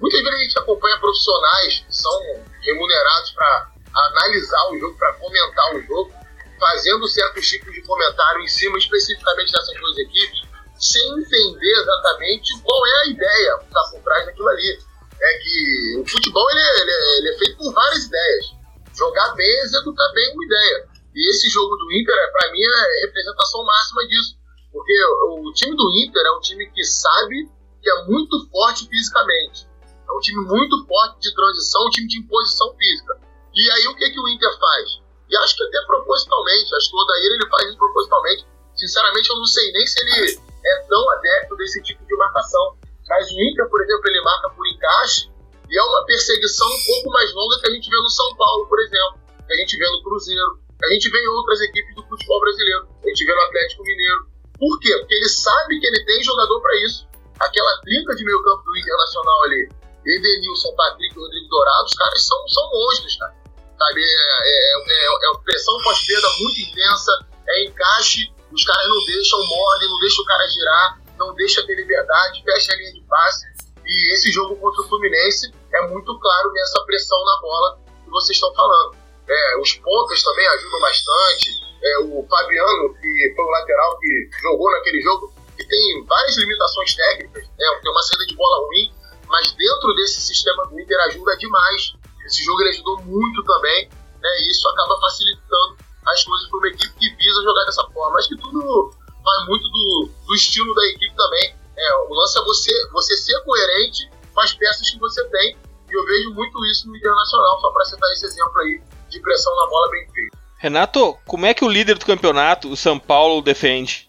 muitas vezes a gente acompanha profissionais que são remunerados para analisar o jogo, para comentar o jogo, fazendo certos tipos de comentário em cima especificamente dessas duas equipes, sem entender exatamente qual é a ideia que está por trás daquilo ali. É que o futebol ele é, ele é, ele é feito por várias ideias. Jogar bem é executar bem uma ideia. E esse jogo do Inter, para mim, é representação máxima disso. Porque o time do Inter é um time que sabe que é muito forte fisicamente. É um time muito forte de transição, um time de imposição física. E aí o que, que o Inter faz? E acho que até propositalmente, acho que o Odair ele faz isso propositalmente. Sinceramente, eu não sei nem se ele é tão adepto desse tipo de marcação. Mas o Inter, por exemplo, ele marca por encaixe e é uma perseguição um pouco mais longa que a gente vê no São Paulo, por exemplo, que a gente vê no Cruzeiro, a gente vê em outras equipes do futebol brasileiro. A gente vê no Atlético Mineiro. Por quê? Porque ele sabe que ele tem jogador para isso. Aquela trinca de meio campo do Internacional ali, Edenilson, Patrick e Rodrigo Dourado, os caras são, são monstros, cara. Sabe? É, é, é, é pressão pós-perda muito intensa, é encaixe, os caras não deixam, mordem, não deixam o cara girar, não deixa ter liberdade, fecha a linha de passe. E esse jogo contra o Fluminense é muito claro nessa pressão na bola que vocês estão falando. É, os pontas também ajudam bastante. É, o Fabiano, que foi o lateral que jogou naquele jogo, que tem várias limitações técnicas, né, tem uma saída de bola ruim, mas dentro desse sistema do Inter ajuda demais. Esse jogo ele ajudou muito também, né, e isso acaba facilitando as coisas para uma equipe que visa jogar dessa forma. Acho que tudo vai muito do, do estilo da equipe também. É, o lance é você, você ser coerente com as peças que você tem, e eu vejo muito isso no Internacional, só para citar esse exemplo aí de pressão na bola bem feita. Renato, como é que o líder do campeonato, o São Paulo, defende?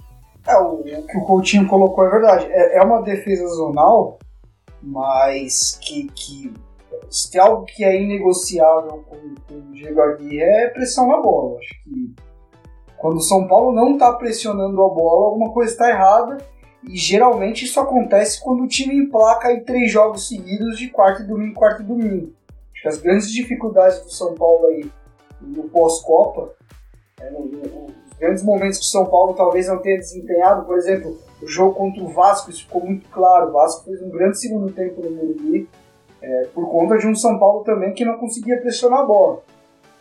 É, o, o que o Coutinho colocou é verdade. É, é uma defesa zonal, mas que, que se tem algo que é inegociável com, com o Diego Aguirre é pressão na bola. Acho que quando o São Paulo não está pressionando a bola, alguma coisa está errada. E geralmente isso acontece quando o time emplaca aí três jogos seguidos de quarto e domingo, quarto e domingo. Acho que as grandes dificuldades do São Paulo aí no pós-Copa, é, no, os grandes momentos que o São Paulo talvez não tenha desempenhado, por exemplo, o jogo contra o Vasco, isso ficou muito claro. O Vasco fez um grande segundo tempo no Morumbi, é, por conta de um São Paulo também que não conseguia pressionar a bola.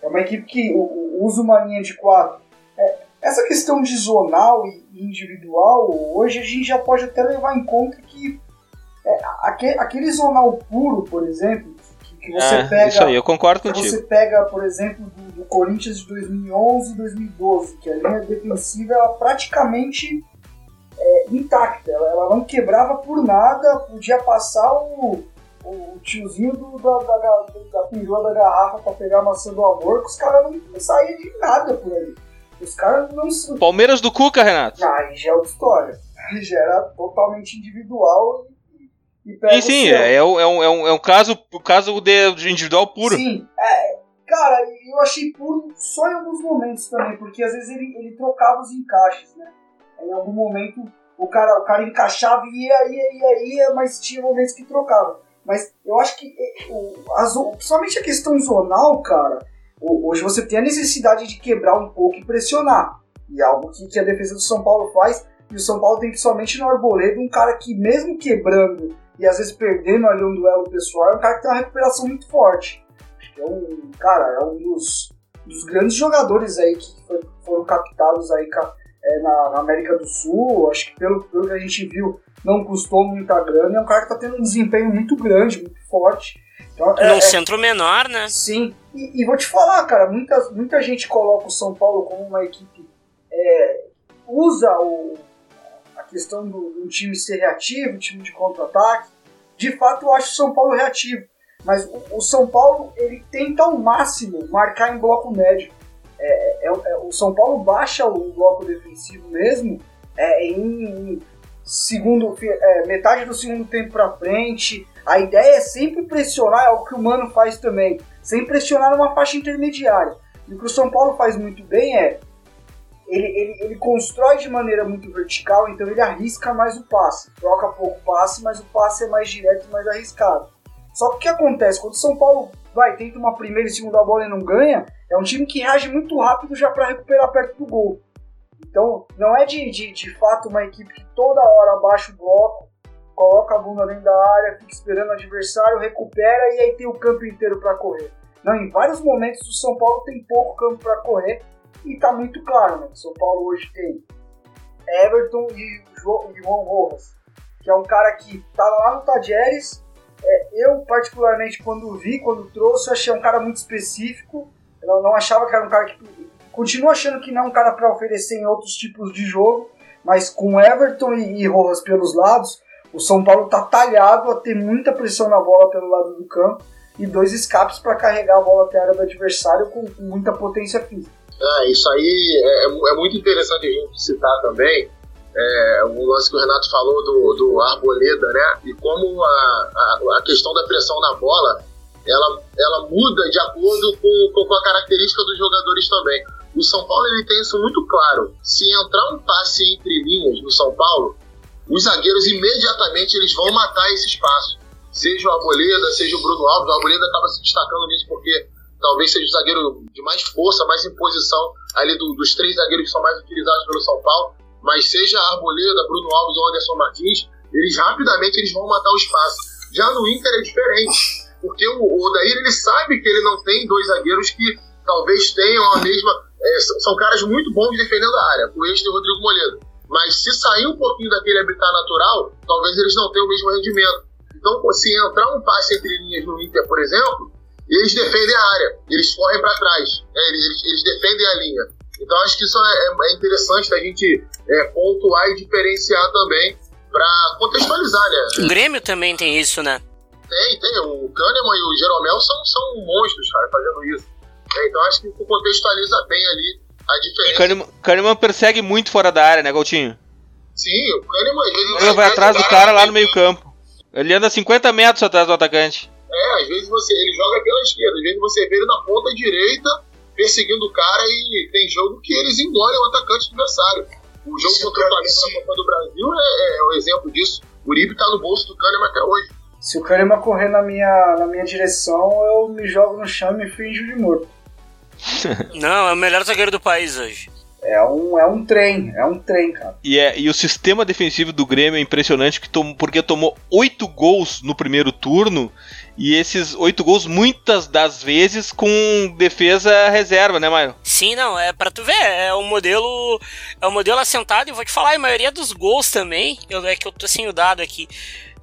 É uma equipe que usa uma linha de quatro. É, essa questão de zonal e individual, hoje a gente já pode até levar em conta que é, aquele zonal puro, por exemplo, que, você é, pega. Isso aí, eu concordo contigo. Você pega, por exemplo, do, do Corinthians de 2011 e 2012, que a linha defensiva ela praticamente é, intacta, ela, ela, não quebrava por nada, podia passar o, o tiozinho do, da, da, da, da da garrafa para pegar a maçã do amor, que os caras não, saíam de nada por ali. Os caras não. Palmeiras do Cuca, Renato. Ah, já é outra história. Já era totalmente individual e, e sim, é, é, um, é, um, é, um, é um caso, o caso de, individual puro. Sim, é, cara, eu achei puro só em alguns momentos também, porque às vezes ele, ele trocava os encaixes, né? Em algum momento o cara, o cara encaixava e ia, ia, ia, ia, mas tinha momentos que trocava. Mas eu acho que, as, principalmente a questão zonal, cara, hoje você tem a necessidade de quebrar um pouco e pressionar. E é algo que, que a defesa do São Paulo faz. E o São Paulo tem somente no Arboleda um cara que, mesmo quebrando e às vezes perdendo ali um duelo pessoal, é um cara que tem uma recuperação muito forte. É um, cara, é um dos, dos grandes jogadores aí que foram captados aí é, na, na, América do Sul. Acho que pelo, pelo que a gente viu, não custou muita grana. É um cara que está tendo um desempenho muito grande, muito forte. Então, é, Num é, centro menor, né? Sim. E, e, vou te falar, cara, muita, muita gente coloca o São Paulo como uma equipe. É, usa o, questão do, do time ser reativo, time de contra-ataque. De fato, eu acho o São Paulo reativo. Mas o, o, São Paulo ele tenta ao máximo marcar em bloco médio. É, é, é o São Paulo baixa o bloco defensivo mesmo é, em segundo, é, metade do segundo tempo para frente. A ideia é sempre pressionar, é algo que o Mano faz também, sem pressionar numa faixa intermediária. E o que o São Paulo faz muito bem é ele, ele, ele constrói de maneira muito vertical, então ele arrisca mais o passe. Troca pouco passe, mas o passe é mais direto e mais arriscado. Só que o que acontece? Quando o São Paulo vai, tenta uma primeira e segunda bola e não ganha, é um time que reage muito rápido já para recuperar perto do gol. Então, não é de, de, de fato uma equipe que toda hora abaixa o bloco, coloca a bunda dentro da área, fica esperando o adversário, recupera e aí tem o campo inteiro para correr. Não, em vários momentos o São Paulo tem pouco campo para correr e tá muito claro, né? São Paulo hoje tem Everton e João, Rojas, que é um cara que tava tá lá no Tajeres. É, eu, particularmente, quando vi, quando trouxe, achei um cara muito específico. Eu não achava que era um cara que Continuo achando que não é um cara para oferecer em outros tipos de jogo, mas com Everton e, e Rojas pelos lados, o São Paulo tá talhado a ter muita pressão na bola pelo lado do campo e dois escapes para carregar a bola até a área do adversário com, com muita potência física. É, isso aí é, é, é, muito interessante a gente citar também é, o lance que o Renato falou do, do Arboleda, né? E como a, a, a questão da pressão na bola ela, ela muda de acordo com, com a característica dos jogadores também. O São Paulo ele tem isso muito claro. Se entrar um passe entre linhas no São Paulo, os zagueiros imediatamente eles vão matar esse espaço. Seja o Arboleda, seja o Bruno Alves. O Arboleda acaba se destacando nisso porque talvez seja o zagueiro de mais força, mais imposição ali do, dos três zagueiros que são mais utilizados pelo São Paulo. Mas seja Arboleda, Bruno Alves ou Anderson Martins, eles rapidamente eles vão matar o espaço. Já no Inter é diferente, porque o, Odair ele sabe que ele não tem dois zagueiros que talvez tenham a mesma é, são caras muito bons defendendo a área, o Este e o Rodrigo Moledo. Mas se sair um pouquinho daquele habitat natural, talvez eles não tenham o mesmo rendimento. Então, se entrar um passe entre linhas no Inter, por exemplo, eles defendem a área, eles correm para trás, né? eles, eles, defendem a linha. Então, acho que isso é, é interessante a gente é, pontuar e diferenciar também para contextualizar, né? O Grêmio também tem isso, né? Tem, tem. O Kahneman e o Jeromel são, são monstros, cara, fazendo isso. É, então acho que contextualiza bem ali a diferença. Kahneman, Kahneman persegue muito fora da área, né, Galtinho? Sim, o Kahneman. Ele, ele vai atrás do cara lá no meio-campo. Ele anda 50 metros atrás do atacante. É, às vezes você, ele joga pela esquerda, às vezes você vê ele na ponta direita perseguindo o cara e tem jogo que eles engolem o atacante adversário. O jogo contra o Flamengo na Copa do Brasil é, é um exemplo disso. O Uribe tá no bolso do Kahneman até hoje. Se o Kahneman correr na minha, na minha direção, eu me jogo no chão e me finjo de morto. Não, é o melhor zagueiro do país hoje. É um, é um trem, é um trem, cara. E, é, e o sistema defensivo do Grêmio é impressionante que tom, porque tomou oito gols no primeiro turno e esses oito gols muitas das vezes com defesa reserva, né, Maio? Sim, não, é para tu ver, é um modelo é um modelo assentado e vou te falar, a maioria dos gols também, eu, é que eu tô sem o dado aqui,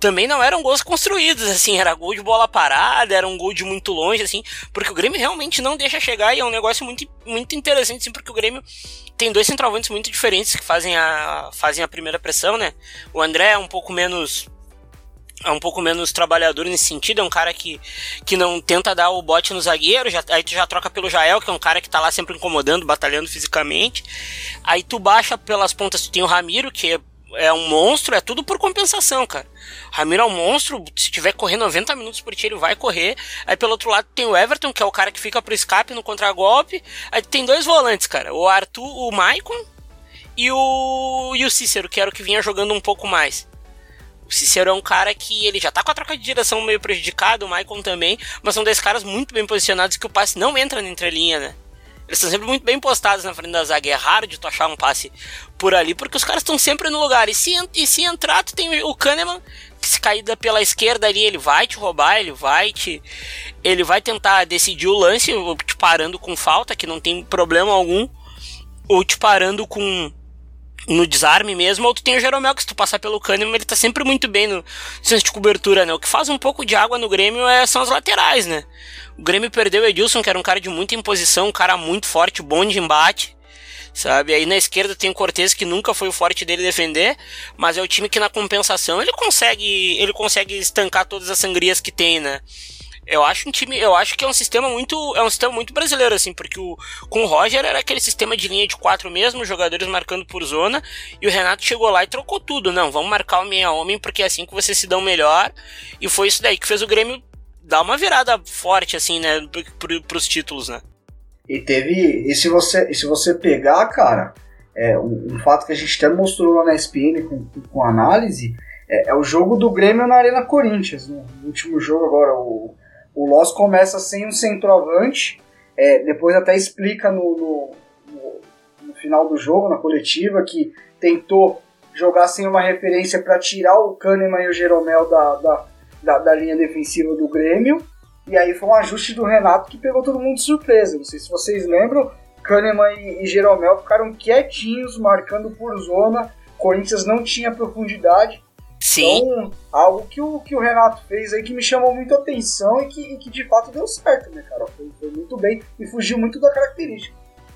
também não eram gols construídos, assim, era gol de bola parada, era um gol de muito longe, assim, porque o Grêmio realmente não deixa chegar e é um negócio muito, muito interessante, assim, porque o Grêmio tem dois centroavantes muito diferentes que fazem a, fazem a primeira pressão, né? O André é um pouco menos é um pouco menos trabalhador nesse sentido, é um cara que, que não tenta dar o bote no zagueiro, já, aí tu já troca pelo Jael, que é um cara que tá lá sempre incomodando, batalhando fisicamente. Aí tu baixa pelas pontas, tu tem o Ramiro, que é é um monstro, é tudo por compensação, cara. Ramiro é um monstro, se tiver correr 90 minutos por dia, ele vai correr. Aí pelo outro lado tem o Everton, que é o cara que fica pro escape no contragolpe. Aí tem dois volantes, cara. O Arthur, o Maicon e o, e o Cícero, que era o que vinha jogando um pouco mais. Cícero é um cara que ele já tá com a troca de direção meio prejudicado, o Maicon também, mas são dois caras muito bem posicionados que o passe não entra na entrelinha, né? Eles estão sempre muito bem postados na frente da zaga. É raro de tu achar um passe por ali, porque os caras estão sempre no lugar. E se, e se entrar, tu tem o Kahneman, que se cair pela esquerda ali, ele vai te roubar, ele vai te. Ele vai tentar decidir o lance, te parando com falta, que não tem problema algum. Ou te parando com no desarme mesmo, ou tu tem o Jeromel, que se tu passar pelo Kahneman, ele tá sempre muito bem no senso de cobertura, né? O que faz um pouco de água no Grêmio é, são as laterais, né? O Grêmio perdeu o Edilson, que era um cara de muita imposição, um cara muito forte, bom de embate, sabe? Aí na esquerda tem o Cortez, que nunca foi o forte dele defender, mas é o time que na compensação ele consegue, ele consegue estancar todas as sangrias que tem, né? Eu acho um time, eu acho que é um sistema muito, é um sistema muito brasileiro assim, porque o com o Roger era aquele sistema de linha de quatro mesmo, jogadores marcando por zona, e o Renato chegou lá e trocou tudo. Não, vamos marcar o meia homem porque é assim que vocês se dão melhor. E foi isso daí que fez o Grêmio dar uma virada forte assim, né, para os títulos, né? E teve, e se você, e se você pegar, cara, é, um, um, fato que a gente até mostrou lá na SPN com, com análise, é, é, o jogo do Grêmio na Arena Corinthians, no último jogo agora, o o Loss começa sem um centroavante, é, depois até explica no, no, no, no, final do jogo, na coletiva, que tentou jogar sem uma referência para tirar o Kahneman e o Jeromel da, da, da, da, linha defensiva do Grêmio. E aí foi um ajuste do Renato que pegou todo mundo de surpresa. Não sei se vocês lembram, Kahneman e, e Jeromel ficaram quietinhos, marcando por zona. Corinthians não tinha profundidade. Sim. Então, algo que o, que o Renato fez aí que me chamou muito a atenção e que, e que de fato deu certo, né, cara? Foi, foi muito bem e fugiu muito da característica.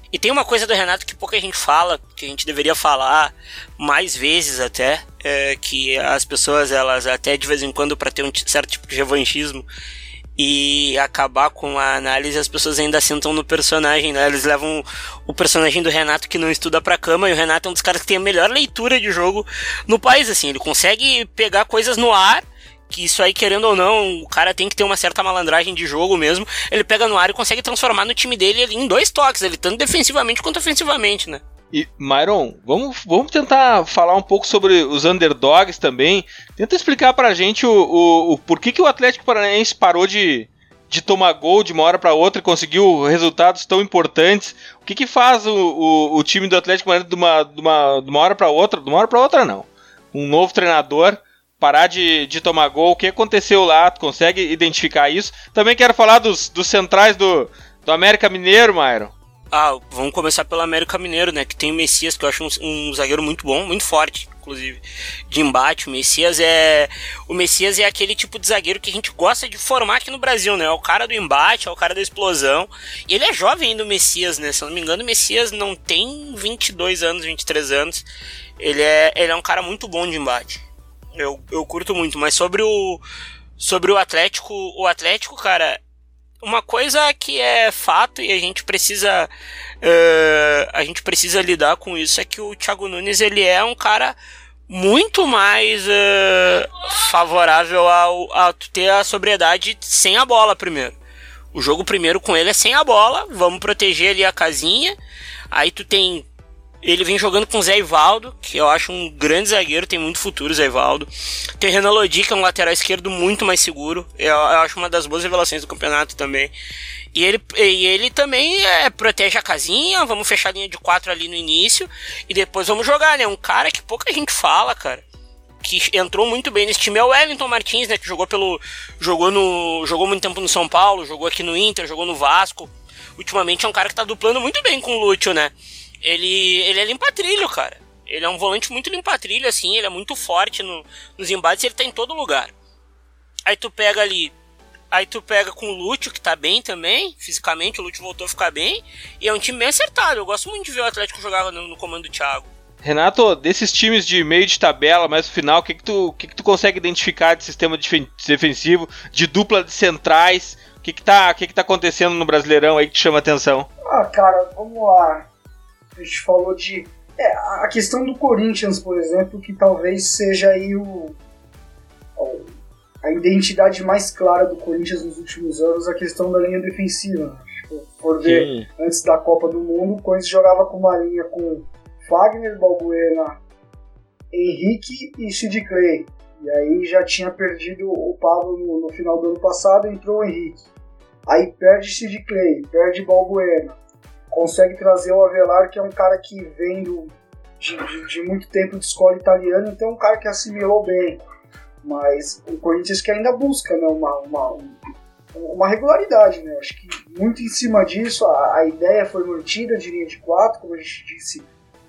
E tem uma coisa do Renato que pouca gente fala, que a gente deveria falar mais vezes até, é que as pessoas, elas até de vez em quando, para ter um certo tipo de revanchismo, e acabar com a análise, as pessoas ainda sentam no personagem, né? Eles levam o personagem do Renato que não estuda pra cama, e o Renato é um dos caras que tem a melhor leitura de jogo no país, assim. Ele consegue pegar coisas no ar, que isso aí, querendo ou não, o cara tem que ter uma certa malandragem de jogo mesmo. Ele pega no ar e consegue transformar no time dele em dois toques, ele tanto defensivamente quanto ofensivamente, né? E, Myron, vamos, vamos tentar falar um pouco sobre os underdogs também. Tenta explicar pra gente o, o, o porquê que o Atlético Paranaense parou de, de tomar gol de uma hora para outra e conseguiu resultados tão importantes. O que, que faz o, o, o time do Atlético Paranaense de uma, de uma, de uma hora para outra? De uma hora para outra, não. Um novo treinador parar de, de tomar gol. O que aconteceu lá? Tu consegue identificar isso? Também quero falar dos, dos centrais do, do América Mineiro, Myron. Ah, vamos começar pelo América Mineiro, né? Que tem o Messias, que eu acho um, um, zagueiro muito bom, muito forte, inclusive, de embate. O Messias é. O Messias é aquele tipo de zagueiro que a gente gosta de formar aqui no Brasil, né? É o cara do embate, é o cara da explosão. E ele é jovem ainda, o Messias, né? Se eu não me engano, o Messias não tem 22 anos, 23 anos. Ele é, ele é um cara muito bom de embate. Eu, eu curto muito, mas sobre o. Sobre o Atlético, o Atlético, cara, uma coisa que é fato e a gente precisa uh, a gente precisa lidar com isso é que o Thiago Nunes ele é um cara muito mais uh, favorável ao, a ter a sobriedade sem a bola primeiro. O jogo primeiro com ele é sem a bola, vamos proteger ali a casinha. Aí tu tem Ele vem jogando com o Zé Ivaldo, que eu acho um grande zagueiro, tem muito futuro, Zé Ivaldo. Tem o Renan Lodi, que é um lateral esquerdo muito mais seguro. Eu, eu acho uma das boas revelações do campeonato também. E ele, e ele também é, protege a casinha, vamos fechar a linha de quatro ali no início e depois vamos jogar, né? Um cara que pouca gente fala, cara. Que entrou muito bem nesse time é o Wellington Martins, né? Que jogou pelo. Jogou no. Jogou muito tempo no São Paulo, jogou aqui no Inter, jogou no Vasco. Ultimamente é um cara que tá duplando muito bem com o Lúcio, né? Ele, ele é limpa-trilho, cara. Ele é um volante muito limpa-trilho, assim, ele é muito forte no, nos embates ele tá em todo lugar. Aí tu pega ali Aí tu pega com o Lúcio, que tá bem também, fisicamente, o Lúcio voltou a ficar bem. E é um time bem acertado. Eu gosto muito de ver o Atlético jogar no, no comando do Thiago. Renato, desses times de meio de tabela, mais no final, o que, que, tu, que, que tu consegue identificar de sistema defensivo, de dupla de centrais? O que, que, tá, que, que tá acontecendo no Brasileirão aí que te chama atenção? Ah, cara, vamos lá. A gente falou de. É, a questão do Corinthians, por exemplo, que talvez seja aí o, a identidade mais clara do Corinthians nos últimos anos a questão da linha defensiva. Tipo, por ver, Sim. antes da Copa do Mundo, o Corinthians jogava com uma linha com Fagner, Balbuena, Henrique e Sid Clay. E aí já tinha perdido o Pablo no, no final do ano passado, entrou o Henrique. Aí perde Sid Clay, perde Balbuena. Consegue trazer o Avelar, que é um cara que vem do, de, de, de muito tempo de escola italiana, então é um cara que assimilou bem mas o Corinthians que ainda busca né, uma, uma, uma regularidade, né? Acho que muito em cima disso a, a ideia foi mantida de linha de quatro, como a gente disse,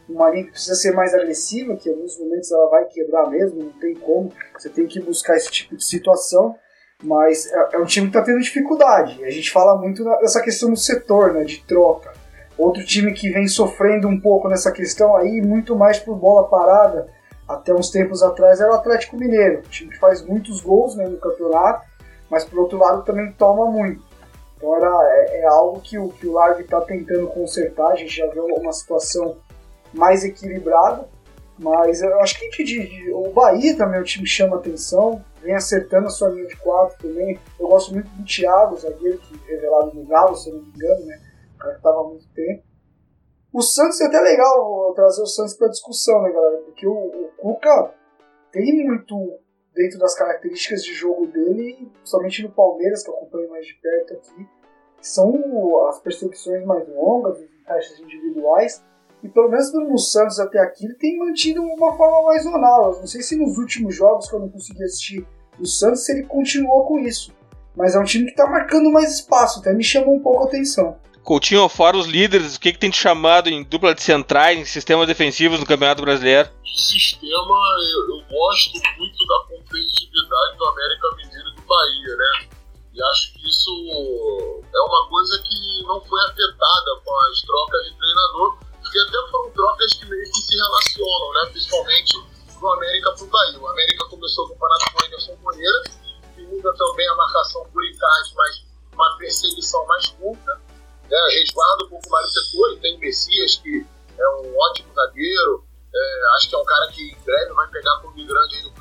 uma linha que precisa ser mais agressiva, que em alguns momentos ela vai quebrar mesmo, não tem como, você tem que buscar esse tipo de situação, mas é, é um time que está tendo dificuldade. A gente fala muito dessa questão do setor, né, de troca. Outro time que vem sofrendo um pouco nessa questão aí, muito mais por bola parada, até uns tempos atrás era o Atlético Mineiro, um time que faz muitos gols né, no campeonato, mas por outro lado também toma muito. Então era, é, é algo que o, que o Largue está tentando consertar, a gente já viu uma situação mais equilibrada, mas eu acho que de, o Bahia também o time chama atenção, vem acertando a sua linha de quatro também. Eu gosto muito do Thiago, zagueiro que revelado no Galo, se eu não me engano, né? Que estava há muito tempo. O Santos é até legal trazer o Santos para discussão, né, galera? Porque o, o Cuca tem muito dentro das características de jogo dele, somente no Palmeiras, que eu acompanho mais de perto aqui, são as perseguições mais longas, os encaixes individuais, e pelo menos no Santos até aqui ele tem mantido uma forma mais zonal. Não sei se nos últimos jogos que eu não consegui assistir o Santos ele continuou com isso, mas é um time que está marcando mais espaço, até me chamou um pouco a atenção. Coutinho, fora os líderes, o que, que tem te chamado em dupla de centrais, em sistemas defensivos no Campeonato Brasileiro? De sistema, eu, eu gosto muito da competitividade do América Mineiro e do Bahia, né? E acho que isso é uma coisa que não foi afetada com as trocas de treinador, porque até foram trocas que meio que se relacionam, né? Principalmente do América para o Bahia. O América começou o campeonato com o Anderson Moreira, que usa também a marcação por encaixe, mas uma perseguição mais curta né, um pouco mais o setor. Tem o Messias, que é um ótimo zagueiro. É, acho que é um cara que em breve vai pegar clube grande aí no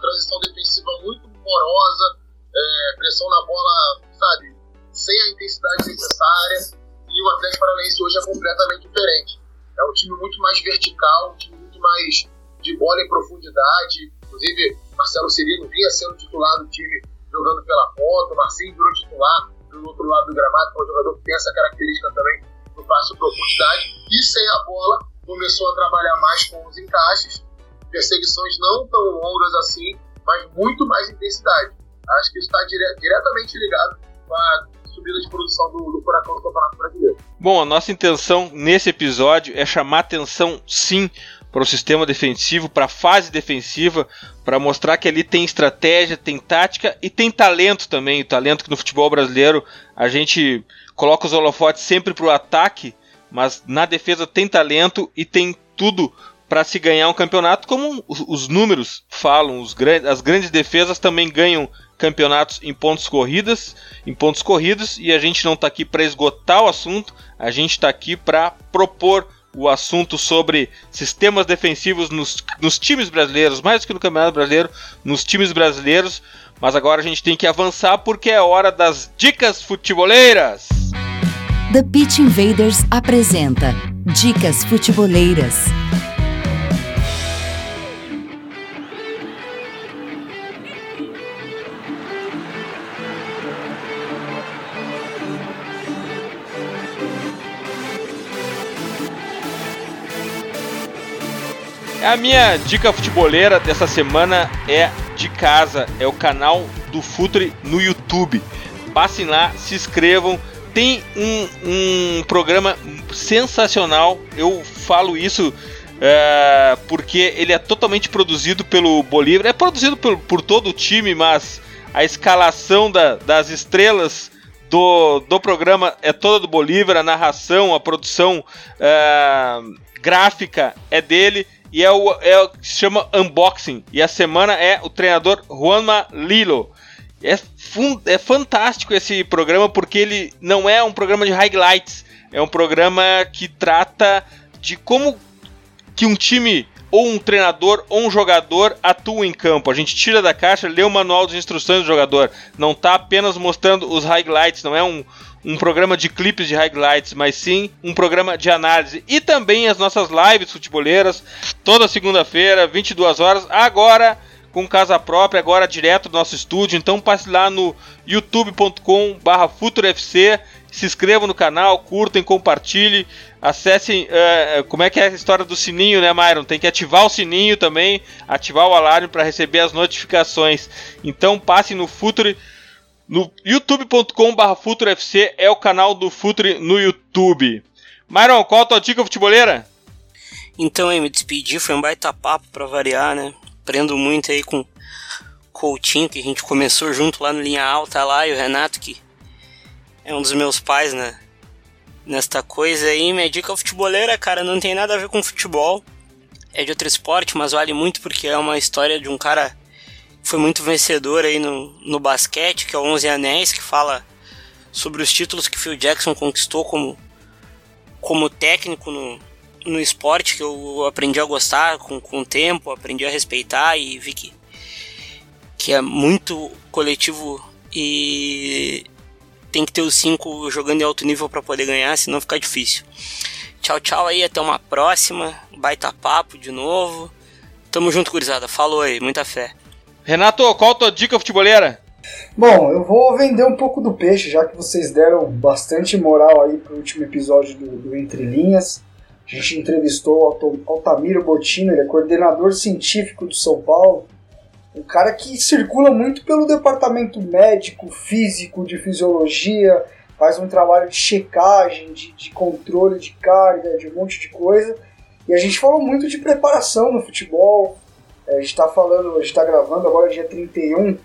transição defensiva muito morosa, é, pressão na bola, sabe, sem a intensidade necessária. E o Atlético Paranaense hoje é completamente diferente. É um time muito mais vertical, um time muito mais de bola em profundidade. Inclusive, Marcelo Cirino vinha sendo titular do time jogando pela ponta, o Marcinho virou titular do outro lado do gramado, que é um jogador que tem essa característica também do passe em profundidade. E sem a bola, começou a trabalhar mais com os encaixes, perseguições não tão longas assim, mas muito mais intensidade. Acho que isso está dire diretamente ligado com a subida de produção do, do Furacão do Campeonato Brasileiro. Bom, a nossa intenção nesse episódio é chamar atenção, sim, para o sistema defensivo, para a fase defensiva, para mostrar que ali tem estratégia, tem tática e tem talento também. O talento que no futebol brasileiro a gente coloca os holofotes sempre para o ataque, mas na defesa tem talento e tem tudo para se ganhar um campeonato, como os números falam, os as grandes defesas também ganham campeonatos em pontos corridas, em pontos corridos, e a gente não está aqui para esgotar o assunto, a gente está aqui para propor o assunto sobre sistemas defensivos nos, nos times brasileiros, mais do que no Campeonato Brasileiro, nos times brasileiros. Mas agora a gente tem que avançar porque é hora das dicas futeboleiras. The Pitch Invaders apresenta Dicas Futeboleiras. A minha dica futeboleira dessa semana é de casa, é o canal do Futre no YouTube. Passem lá, se inscrevam. Tem um, um programa sensacional. Eu falo isso é, porque ele é totalmente produzido pelo Bolívar. É produzido por, por todo o time, mas a escalação da, das estrelas do, do programa é toda do Bolívar. A narração, a produção é, gráfica é dele e é o, é que se chama Unboxing. E a semana é o treinador Juanma Lilo. É, é fantástico esse programa porque ele não é um programa de highlights, é um programa que trata de como que um time ou um treinador ou um jogador atua em campo. A gente tira da caixa, lê o manual de instruções do jogador. Não está apenas mostrando os highlights, não é um, um programa de clipes de highlights, mas sim um programa de análise. E também as nossas lives futeboleiras, toda segunda-feira, 22 horas, agora com casa própria, agora direto do nosso estúdio. Então passe lá no youtube.com/futurofc, se inscrevam no canal, curtem, compartilhem, acessem. Uh, como é que é a história do sininho, né, Myron? Tem que ativar o sininho também, ativar o alarme para receber as notificações. Então passe no Future no youtube.com.br FutureFC é o canal do Future no YouTube. Myron, qual a tua dica futeboleira? Então, me despedi, foi um baita papo pra variar, né? Aprendo muito aí com Coutinho, que a gente começou junto lá no Linha Alta lá, e o Renato, que é um dos meus pais, né? Nesta coisa aí, minha dica futeboleira, cara, não tem nada a ver com futebol. É de outro esporte, mas vale muito porque é uma história de um cara foi muito vencedor aí no, no basquete, que é o 11 Anéis, que fala sobre os títulos que Phil Jackson conquistou como, como técnico no, no esporte, que eu aprendi a gostar com, com o tempo, aprendi a respeitar e vi que, que é muito coletivo e tem que ter os cinco jogando em alto nível para poder ganhar, senão fica difícil. Tchau, tchau aí, até uma próxima. Baita papo de novo. Tamo junto, gurizada. Falou aí, muita fé. Renato, qual a tua dica futeboleira? Bom, eu vou vender um pouco do peixe, já que vocês deram bastante moral aí pro último episódio do, do Entre Linhas. A gente entrevistou o Altamiro Bottino, ele é coordenador científico do São Paulo. Um cara que circula muito pelo departamento médico, físico, de fisiologia, faz um trabalho de checagem, de, de controle de carga, de um monte de coisa. E a gente falou muito de preparação no futebol, a gente está falando, a gente está gravando agora dia 31,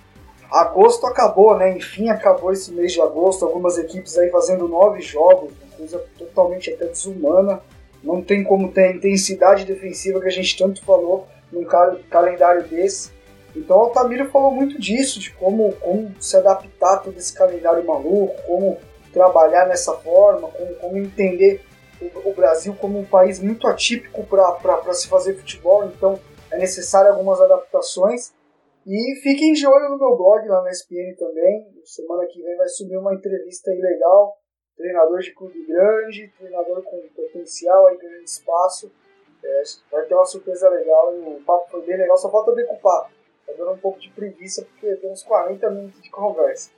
agosto acabou, né? Enfim, acabou esse mês de agosto. Algumas equipes aí fazendo nove jogos, uma coisa totalmente até desumana. Não tem como ter a intensidade defensiva que a gente tanto falou num calendário desse. Então o Altamiro falou muito disso, de como, como se adaptar a todo esse calendário maluco, como trabalhar nessa forma, como, como entender o, o, Brasil como um país muito atípico para se fazer futebol, então é necessário algumas adaptações. E fiquem de olho no meu blog lá na SPN também. Semana que vem vai subir uma entrevista aí legal. Treinador de clube grande, treinador com potencial aí, grande espaço. É, vai ter uma surpresa legal e o papo foi bem legal, só falta decupar. Tá dando um pouco de preguiça porque tem uns 40 minutos de conversa.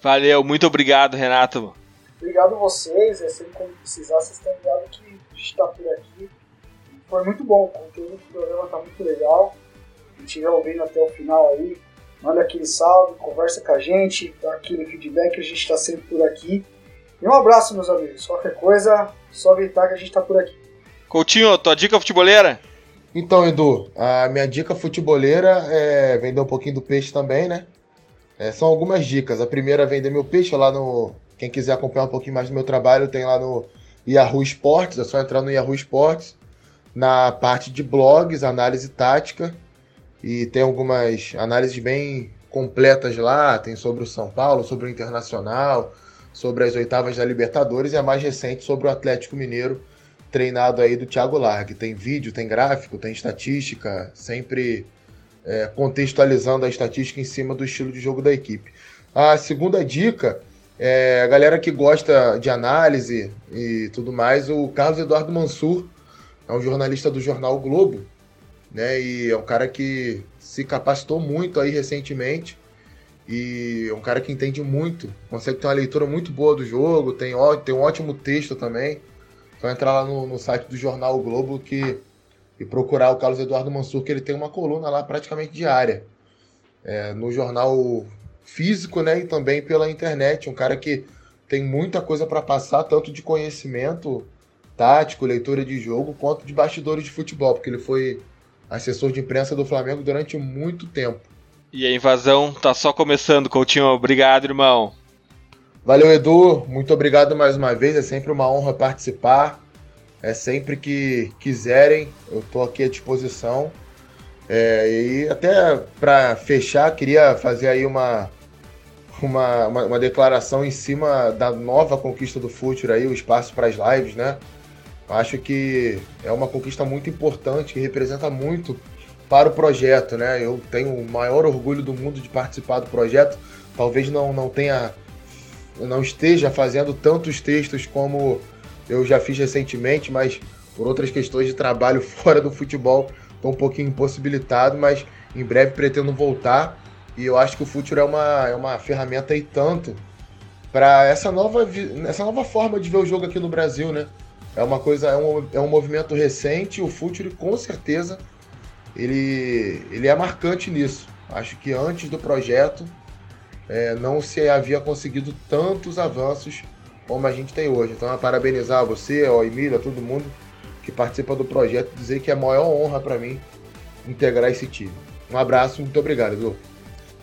Valeu, muito obrigado, Renato. Obrigado a vocês, é sempre quando precisar, vocês estão ligados que a gente está por aqui. Foi muito bom, o conteúdo do programa tá muito legal. Quem estiver ouvindo até o final aí, manda aquele salve, conversa com a gente, dá aquele feedback, a gente está sempre por aqui. E um abraço, meus amigos. Qualquer coisa, só gritar que a gente está por aqui. Coutinho, tua dica futeboleira? Então, Edu, a minha dica futeboleira é vender um pouquinho do peixe também, né? É, são algumas dicas. A primeira é vender meu peixe lá no. Quem quiser acompanhar um pouquinho mais do meu trabalho, tem lá no Yahoo Esportes. É só entrar no Yahoo Esportes. Na parte de blogs, análise tática. E tem algumas análises bem completas lá. Tem sobre o São Paulo, sobre o Internacional, sobre as oitavas da Libertadores e a mais recente sobre o Atlético Mineiro, treinado aí do Thiago Largue. Tem vídeo, tem gráfico, tem estatística, sempre é, contextualizando a estatística em cima do estilo de jogo da equipe. A segunda dica é a galera que gosta de análise e tudo mais, o Carlos Eduardo Mansur é um jornalista do jornal o Globo, né? E é um cara que se capacitou muito aí recentemente e é um cara que entende muito, consegue ter uma leitura muito boa do jogo, tem, tem um ótimo texto também. Só entrar lá no, no site do jornal o Globo que e procurar o Carlos Eduardo Mansur, que ele tem uma coluna lá praticamente diária. É, no jornal físico, né? E também pela internet. Um cara que tem muita coisa para passar, tanto de conhecimento tático, leitura de jogo, quanto de bastidores de futebol, porque ele foi assessor de imprensa do Flamengo durante muito tempo. E a invasão tá só começando, Coutinho. Obrigado, irmão. Valeu, Edu. Muito obrigado mais uma vez. É sempre uma honra participar. É sempre que quiserem, eu estou aqui à disposição. É, e até para fechar, queria fazer aí uma, uma, uma, uma, declaração em cima da nova conquista do Future aí, o espaço para as lives, né? Acho que é uma conquista muito importante, que representa muito para o projeto, né? Eu tenho o maior orgulho do mundo de participar do projeto. Talvez não, não tenha, não esteja fazendo tantos textos como eu já fiz recentemente, mas por outras questões de trabalho fora do futebol, estou um pouquinho impossibilitado, mas em breve pretendo voltar. E eu acho que o futebol é uma, é uma ferramenta e tanto para essa nova, essa nova forma de ver o jogo aqui no Brasil, né? É uma coisa, é um, é um movimento recente, o futebol com certeza ele, ele é marcante nisso. Acho que antes do projeto é, não se havia conseguido tantos avanços como a gente tem hoje. Então, é parabenizar você, ao Emílio, a todo mundo que participa do projeto, dizer que é a maior honra para mim integrar esse time. Um abraço, muito obrigado, Edu.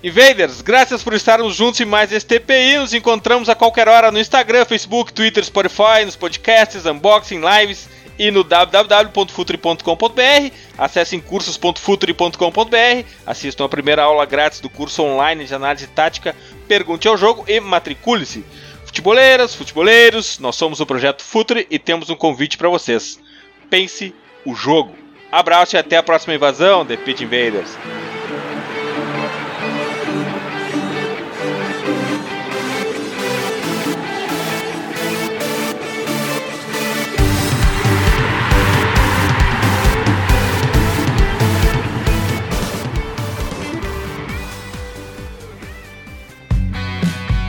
Invaders, graças por estarmos juntos em mais este TPI. Nos encontramos a qualquer hora no Instagram, Facebook, Twitter, Spotify, nos podcasts, unboxing, lives e no www.futuri.com.br. Acessem cursos.futuri.com.br. Assistam a primeira aula grátis do curso online de análise tática. Pergunte ao jogo e matricule-se. Futeboleiras, futeboleiros, nós somos o Projeto Futre e temos um convite para vocês. Pense o jogo. Abraço e até a próxima invasão, The Pit Invaders.